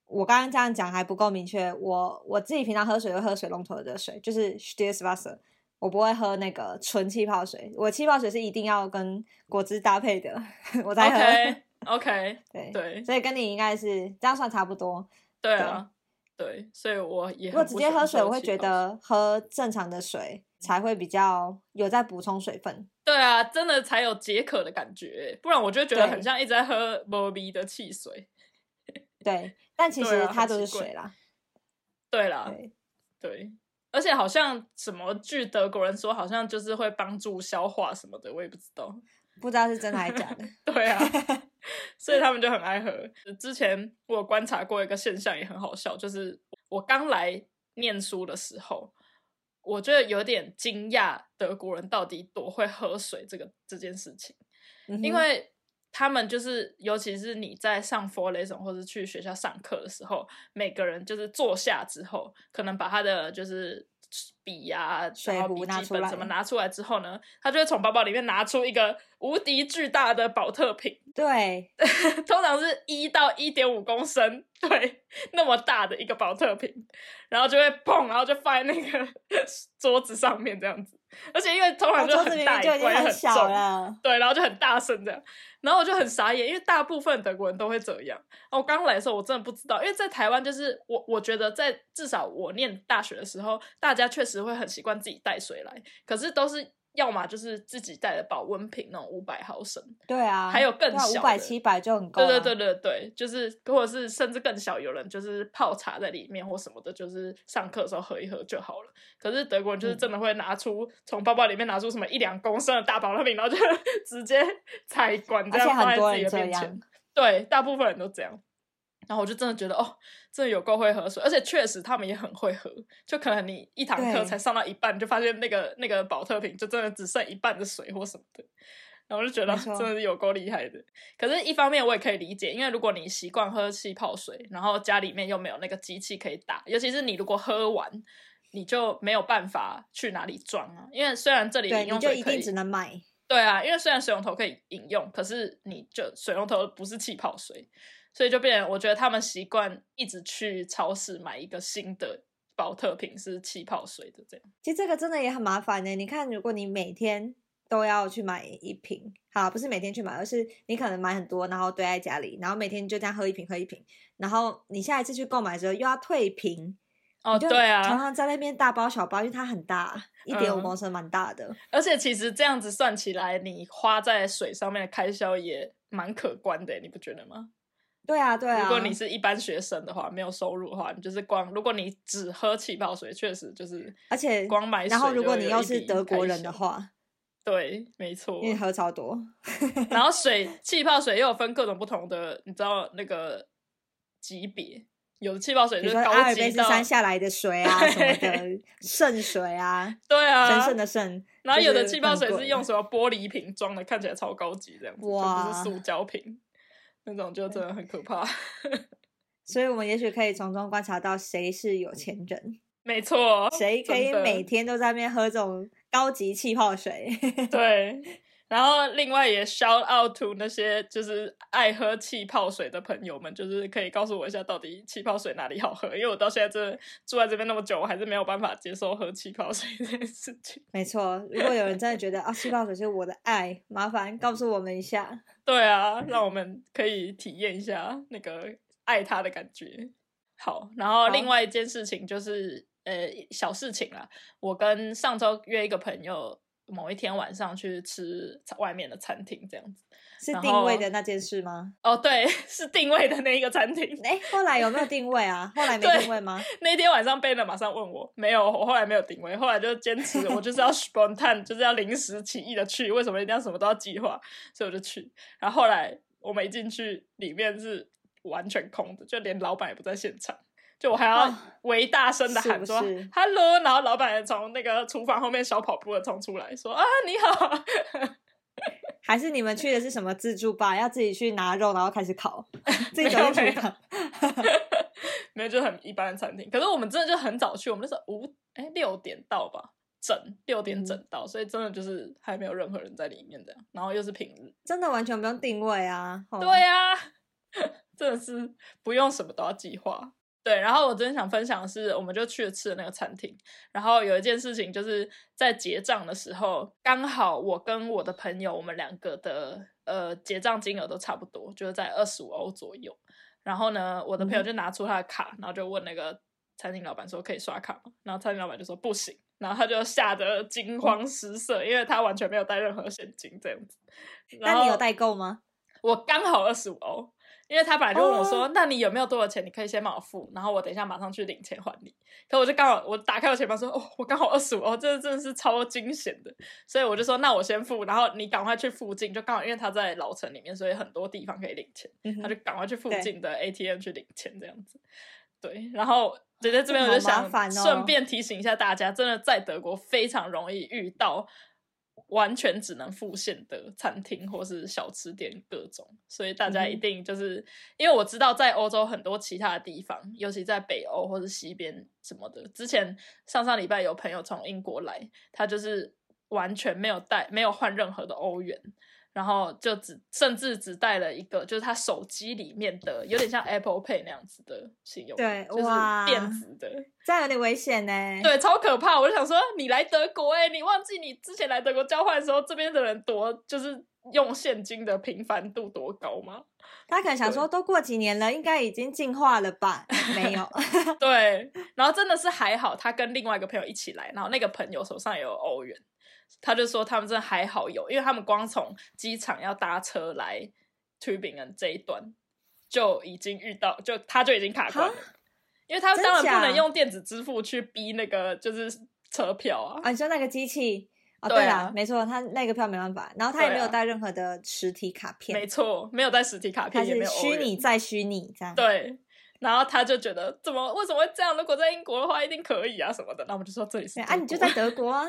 我刚刚这样讲还不够明确。我我自己平常喝水会喝水龙头的水，就是 Stillswasser，我不会喝那个纯气泡水。我气泡水是一定要跟果汁搭配的，我才喝。OK OK，对对所以跟你应该是这样算差不多。对啊，对，所以我也如果直接喝水，我会觉得喝正常的水才会比较有在补充水分。对啊，真的才有解渴的感觉，不然我就会觉得很像一直在喝波比的汽水。对，但其 实它都是水啦。对啦，对，对，而且好像什么据德国人说，好像就是会帮助消化什么的，我也不知道。不知道是真的还是假的。对啊，所以他们就很爱喝。之前我有观察过一个现象，也很好笑，就是我刚来念书的时候，我觉得有点惊讶，德国人到底多会喝水这个这件事情，嗯因为他们就是，尤其是你在上 four lesson 或者去学校上课的时候，每个人就是坐下之后，可能把他的就是笔呀、水然后笔记本什么拿出来之后呢，他就会从包包里面拿出一个无敌巨大的保特瓶，对，通常是一到一点五公升，对，那么大的一个保特瓶，然后就会砰，然后就放在那个 桌子上面这样子，而且因为通常就很大一罐，明就已经很重，小了。对，然后就很大声这样，然后我就很傻眼，因为大部分德国人都会这样。我刚来的时候我真的不知道，因为在台湾就是我我觉得在至少我念大学的时候，大家确实会很习惯自己带水来，可是都是要么就是自己带的保温瓶那种五百毫升，对啊，还有更小五百的七百就很够了。对对对对对，就是或者是甚至更小，有人就是泡茶在里面或什么的，就是上课的时候喝一喝就好了。可是德国人就是嗯真的会拿出从包包里面拿出什么一两公升的大保温瓶，然后就 直接采管这样放很多在自己人这样的面前。。对，大部分人都这样。然后我就真的觉得哦，真的有够会喝水，而且确实他们也很会喝。就可能你一堂课才上到一半，就发现那个那个保特瓶就真的只剩一半的水或什么的。然后我就觉得真的是有够厉害的。可是，一方面我也可以理解，因为如果你习惯喝气泡水，然后家里面又没有那个机器可以打，尤其是你如果喝完，你就没有办法去哪里装啊。因为虽然这里对，饮你用水可以就一定只能买。对啊，因为虽然水龙头可以饮用，可是你就水龙头不是气泡水，所以就变成我觉得他们习惯一直去超市买一个新的保特瓶是气泡水的这样。其实这个真的也很麻烦呢。你看，如果你每天都要去买一瓶，好，不是每天去买，而是你可能买很多，然后堆在家里，然后每天就这样喝一瓶，喝一瓶，然后你下一次去购买的时候又要退瓶。哦，对啊，常常在那边大包小包，因为它很大，一点五嗯公升，蛮大的。而且其实这样子算起来，你花在水上面的开销也蛮可观的，你不觉得吗？对啊，对啊。如果你是一般学生的话，没有收入的话，你就是光如果你只喝气泡水，确实就是而且光买水。然后如果你又又是德国人的，话，对，没错。因为喝超多。然后水气泡水又有分各种不同的，你知道那个级别，有的气泡水就是高如说阿尔卑斯山下来的水啊 什么的圣水啊，对啊，神圣的圣。然后有的就是气泡水是用什么玻璃瓶装的，看起来超高级这样子，就不哇是塑胶瓶，那种就真的很可怕。所以我们也许可以从中观察到谁是有钱人，没错，谁可以每天都在那边喝这种高级气泡水。对。然后另外也 shout out to 那些就是爱喝气泡水的朋友们，就是可以告诉我一下到底气泡水哪里好喝，因为我到现在真的住在这边那么久，我还是没有办法接受喝气泡水这件事情。没错，如果有人真的觉得啊，气泡水是我的爱，麻烦告诉我们一下。对啊，让我们可以体验一下那个爱它的感觉。好，然后另外一件事情就是，呃，小事情啦。我跟上周约一个朋友，某一天晚上去吃外面的餐厅，这样子。是定位的那件事吗？哦，对，是定位的那一个餐厅。哎，后来有没有定位啊？后来没定位吗？那天晚上贝勒马上问我，没有，我后来没有定位，后来就坚持我就是要 spontan，就是要临时起意的去，为什么一定要什么都要计划？所以我就去。然后后来我们一进去，里面是完全空的，就连老板也不在现场。就我还要啊为大声的喊说是不是 “hello”，然后老板也从那个厨房后面小跑步的冲出来说：“啊，你好。还是你们去的是什么自助吧？要自己去拿肉，然后开始烤，自己走进厨房。没有，就很一般的餐厅。可是我们真的就很早去，我们那时候五哎六点到吧，整六点整嗯到，所以真的就是还没有任何人在里面这样。然后又是平日，真的完全不用定位啊！哦对啊，真的是不用什么都要计划。对，然后我真的想分享的是，我们就去了吃的那个餐厅，然后有一件事情就是在结账的时候，刚好我跟我的朋友，我们两个的呃结账金额都差不多，就是在二十五欧左右。然后呢，我的朋友嗯就拿出他的卡，然后就问那个餐厅老板说可以刷卡吗？然后餐厅老板就说不行，然后他就吓得惊慌失色，因为他完全没有带任何现金这样子。那你有代购吗？我刚好二十五欧，因为他本来就问我说：“哦那你有没有多少钱？你可以先帮我付，然后我等一下马上去领钱还你。”可我就刚好我打开我钱包说：“哦，我刚好二十五哦，这真的是超惊险的。”所以我就说：“那我先付，然后你赶快去附近，就刚好因为他在老城里面，所以很多地方可以领钱，他就赶快去附近的 ATM 去领钱这样子。”对，然后姐姐这边我就想顺便提醒一下大家，真的在德国非常容易遇到完全只能付现的餐厅或是小吃店各种，所以大家一定就是、因为我知道在欧洲很多其他的地方，尤其在北欧或是西边什么的，之前上上礼拜有朋友从英国来，他就是完全没有带没有换任何的欧元。然后就只甚至只带了一个，就是他手机里面的，有点像 Apple Pay 那样子的信用卡，对就是哇电子的，这样有点危险呢。对，超可怕！我就想说，你来德国、欸，哎，你忘记你之前来德国交换的时候，这边的人多就是用现金的频繁度多高吗？他可能想说，都过几年了，应该已经进化了吧？没有，对，然后真的是还好，他跟另外一个朋友一起来，然后那个朋友手上也有欧元，他就说他们真的还好有，因为他们光从机场要搭车来，Tubingen 这一段就已经遇到，就他就已经卡关了，因为他当然不能用电子支付去逼那个就是车票啊，啊，你说那个机器。哦，对啊对啦，没错，他那个票没办法，然后他也没有带任何的实体卡片，没错，没有带实体卡片，也没是虚拟再虚拟这样。对，然后他就觉得怎么为什么会这样？如果在英国的话，一定可以啊什么的。那我们就说这里是啊，你就在德国啊，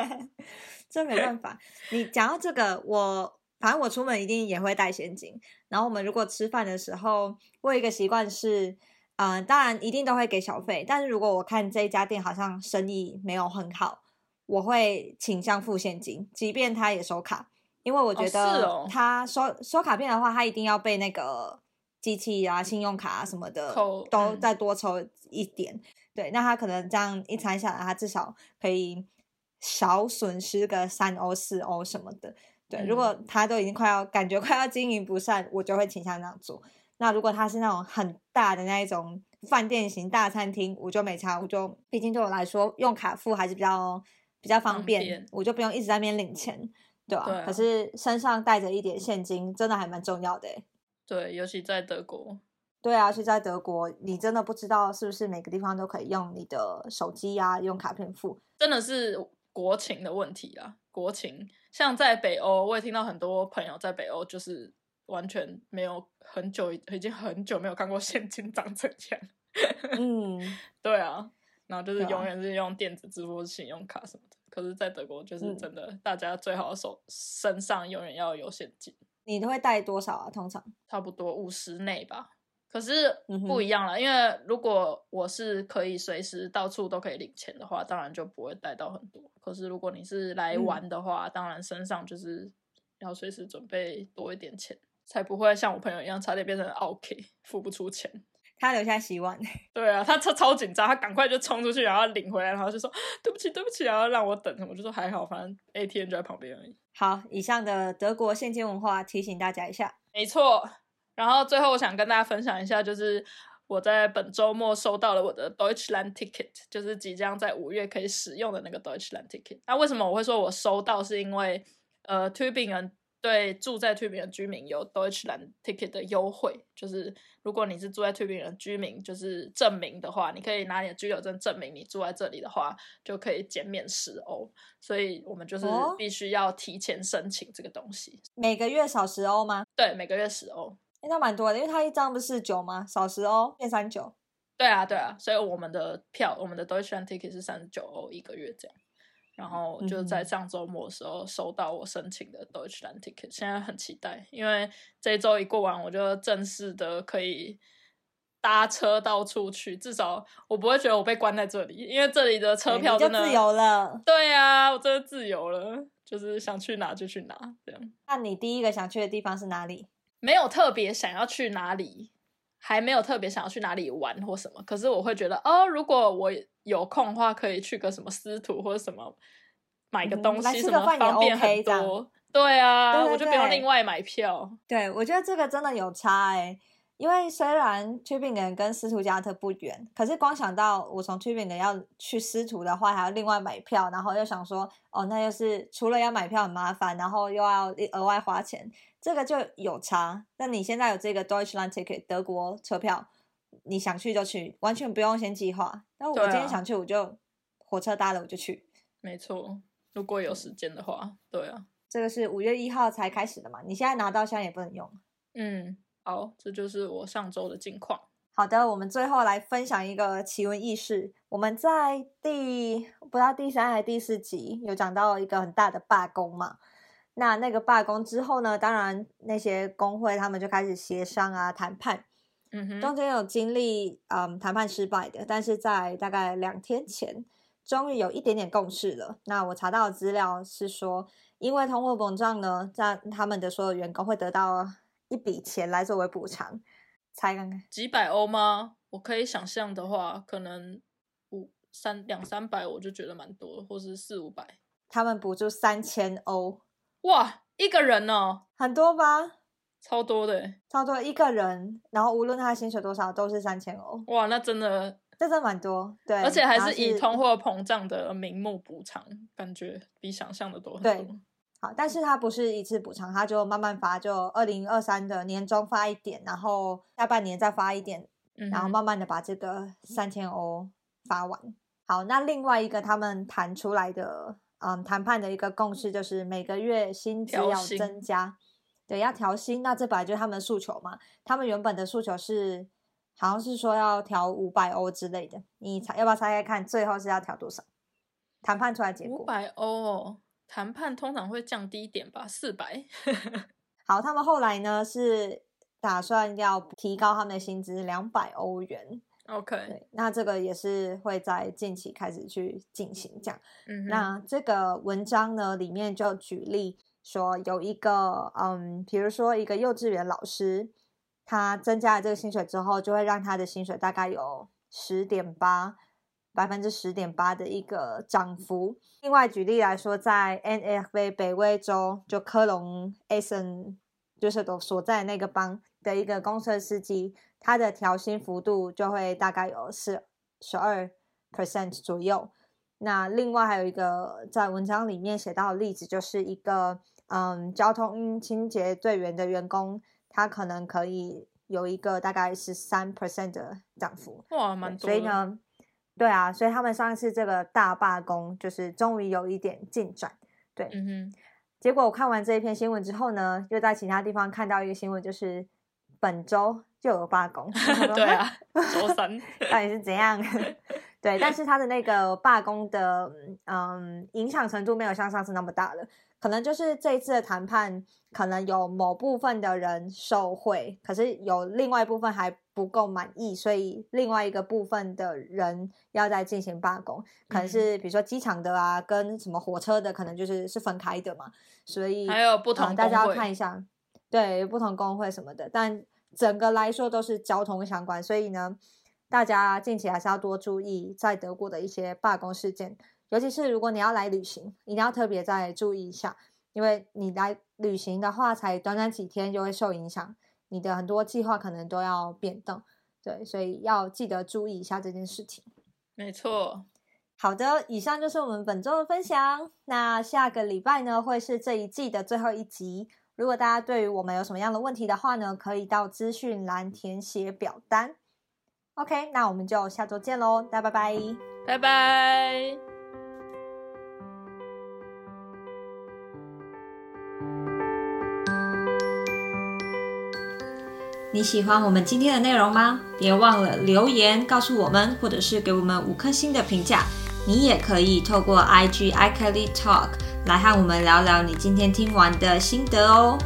这没办法。你讲到这个，我反正我出门一定也会带现金。然后我们如果吃饭的时候，我有一个习惯是，嗯、当然一定都会给小费，但是如果我看这一家店好像生意没有很好，我会倾向付现金，即便他也收卡，因为我觉得哦他收、收卡片的话，他一定要被那个机器啊、信用卡啊什么的都嗯再多抽一点。对，那他可能这样一餐下来，他至少可以少损失个三欧、四欧什么的。对，如果嗯他都已经快要感觉快要经营不善，我就会倾向这样做。那如果他是那种很大的那一种饭店型大餐厅，我就没差，我就毕竟对我来说用卡付还是比较比较方方便，我就不用一直在那边领钱，对吧、对啊可是身上带着一点现金，真的还蛮重要的欸。对，尤其在德国，对啊，是在德国，你真的不知道是不是每个地方都可以用你的手机呀、用卡片付。真的是国情的问题啊。国情，像在北欧，我也听到很多朋友在北欧就是完全没有很久，已经很久没有看过现金长怎样。嗯，对啊，然后就是永远是用电子支付、信用卡什么的。可是，在德国就是嗯真的，大家最好手身上永远要有现金，你都会带多少啊？通常？差不多五十内吧。可是不一样了，因为如果我是可以随时到处都可以领钱的话，当然就不会带到很多。可是如果你是来嗯玩的话，当然身上就是要随时准备多一点钱，才不会像我朋友一样差点变成 OK 付不出钱。他留下洗碗。对啊，他超超紧张，他赶快就冲出去，然后领回来，然后就说对不起，对不起，然后让我等。我就说还好，反正 ATM 就在旁边而已。好，以上的德国现金文化提醒大家一下。没错。然后最后我想跟大家分享一下，就是我在本周末收到了我的 Deutschland Ticket，就是即将在五月可以使用的那个 Deutschland Ticket。那为什么我会说我收到？是因为呃，Tübingen 对住在 Tübingen 的居民有 Deutschland Ticket 的优惠，就是如果你是住在 Tübingen 的居民，就是证明的话，你可以拿你的居留证证明你住在这里的话，就可以减免十欧。所以我们就是哦必须要提前申请这个东西。每个月少十欧吗？对，每个月十欧。诶那蛮多的，因为它一张不是九吗？少十欧变三九。对啊，对啊，所以我们的票，我们的 Deutschland Ticket 是三十九欧一个月这样。然后就在上周末的时候收到我申请的 Deutschland Ticket，现在很期待，因为这一周一过完，我就正式的可以搭车到处去，至少我不会觉得我被关在这里，因为这里的车票真的自由了。对啊，我真的自由了，就是想去哪就去哪这样。那你第一个想去的地方是哪里？没有特别想要去哪里，还没有特别想要去哪里玩或什么。可是我会觉得，哦，如果我有空的话，可以去个什么司徒或者什么买个嗯东西，什么方便很多。对啊，对对我就不用另外买票。对，我觉得这个真的有差哎、因为虽然 Tübingen 跟斯图加特不远，可是光想到我从 Tübingen 要去斯图的话，还要另外买票，然后又想说，哦，那又是除了要买票很麻烦，然后又要额外花钱，这个就有差。那你现在有这个 Deutschland Ticket 德国车票，你想去就去，完全不用先计划。那我今天想去，我就火车搭了我就去。没错，如果有时间的话，对啊，这个是五月一号才开始的嘛，你现在拿到现在也不能用。嗯，好，这就是我上周的近况。好的，我们最后来分享一个奇闻异事。我们在第不知道第三还是第四集有讲到一个很大的罢工嘛。那那个罢工之后呢，当然那些工会他们就开始协商啊谈判，嗯哼，中间有经历嗯谈判失败的，但是在大概两天前，终于有一点点共识了。那我查到的资料是说，因为通货膨胀呢，让他们的所有员工会得到一笔钱来作为补偿。猜看看。几百欧吗？我可以想象的话，可能五三两三百，我就觉得蛮多，或是四五百。他们补助三千欧，哇，一个人哦，很多吧？超多的超！多一个人，然后无论他薪水多少，都是三千欧，哇，那真的，这真的蛮多。对，而且还是以通货膨胀的名目补偿，感觉比想象的多很对多。好，但是他不是一次补偿，他就慢慢发，就二零二三的年终发一点，然后下半年再发一点，嗯，然后慢慢的把这个三千欧发完。好，那另外一个他们谈出来的，嗯，谈判的一个共识就是每个月薪资要增加，对，要调薪。那这本来就是他们的诉求嘛。他们原本的诉求是，好像是说要调五百欧之类的。你猜要不要猜猜看，最后是要调多少？谈判出来结果，五百欧哦，谈判通常会降低一点吧，四百。好，他们后来呢是打算要提高他们的薪资两百欧元。OK，对，那这个也是会在近期开始去进行这样。嗯，那这个文章呢，里面就举例说，有一个嗯，比如说一个幼稚园老师，他增加了这个薪水之后，就会让他的薪水大概有十点八百分之十点八的一个涨幅。另外举例来说，在 NFA 北威州，就科隆 a s e n 就是所所在那个邦的一个公车司机，他的调薪幅度就会大概有十十二 percent 左右。那另外还有一个在文章里面写到的例子，就是一个嗯交通清洁队员的员工，他可能可以有一个大概十三 percent 的涨幅。哇，蛮多。所以呢，对啊，所以他们上次这个大罢工就是终于有一点进展。对，嗯哼，结果我看完这一篇新闻之后呢，又在其他地方看到一个新闻，就是本周就有罢工。对啊，周三。到底是怎样？对，但是他的那个罢工的嗯影响程度没有像上次那么大了，可能就是这一次的谈判，可能有某部分的人受贿，可是有另外一部分还不够满意，所以另外一个部分的人要再进行罢工，可能是比如说机场的啊，跟什么火车的，可能就是是分开的嘛，所以还有不同大家要看一下，对，不同工会什么的，但整个来说都是交通相关，所以呢。大家近期还是要多注意在德国的一些罢工事件，尤其是如果你要来旅行，一定要特别再注意一下，因为你来旅行的话，才短短几天就会受影响，你的很多计划可能都要变动，对，所以要记得注意一下这件事情。没错，好的，以上就是我们本周的分享。那下个礼拜呢，会是这一季的最后一集。如果大家对于我们有什么样的问题的话呢，可以到资讯栏填写表单。OK，那我们就下周见喽，大家拜拜，拜拜。你喜欢我们今天的内容吗？别忘了留言告诉我们，或者是给我们五颗星的评价。你也可以透过 IG iKelly Talk 来和我们聊聊你今天听完的心得哦。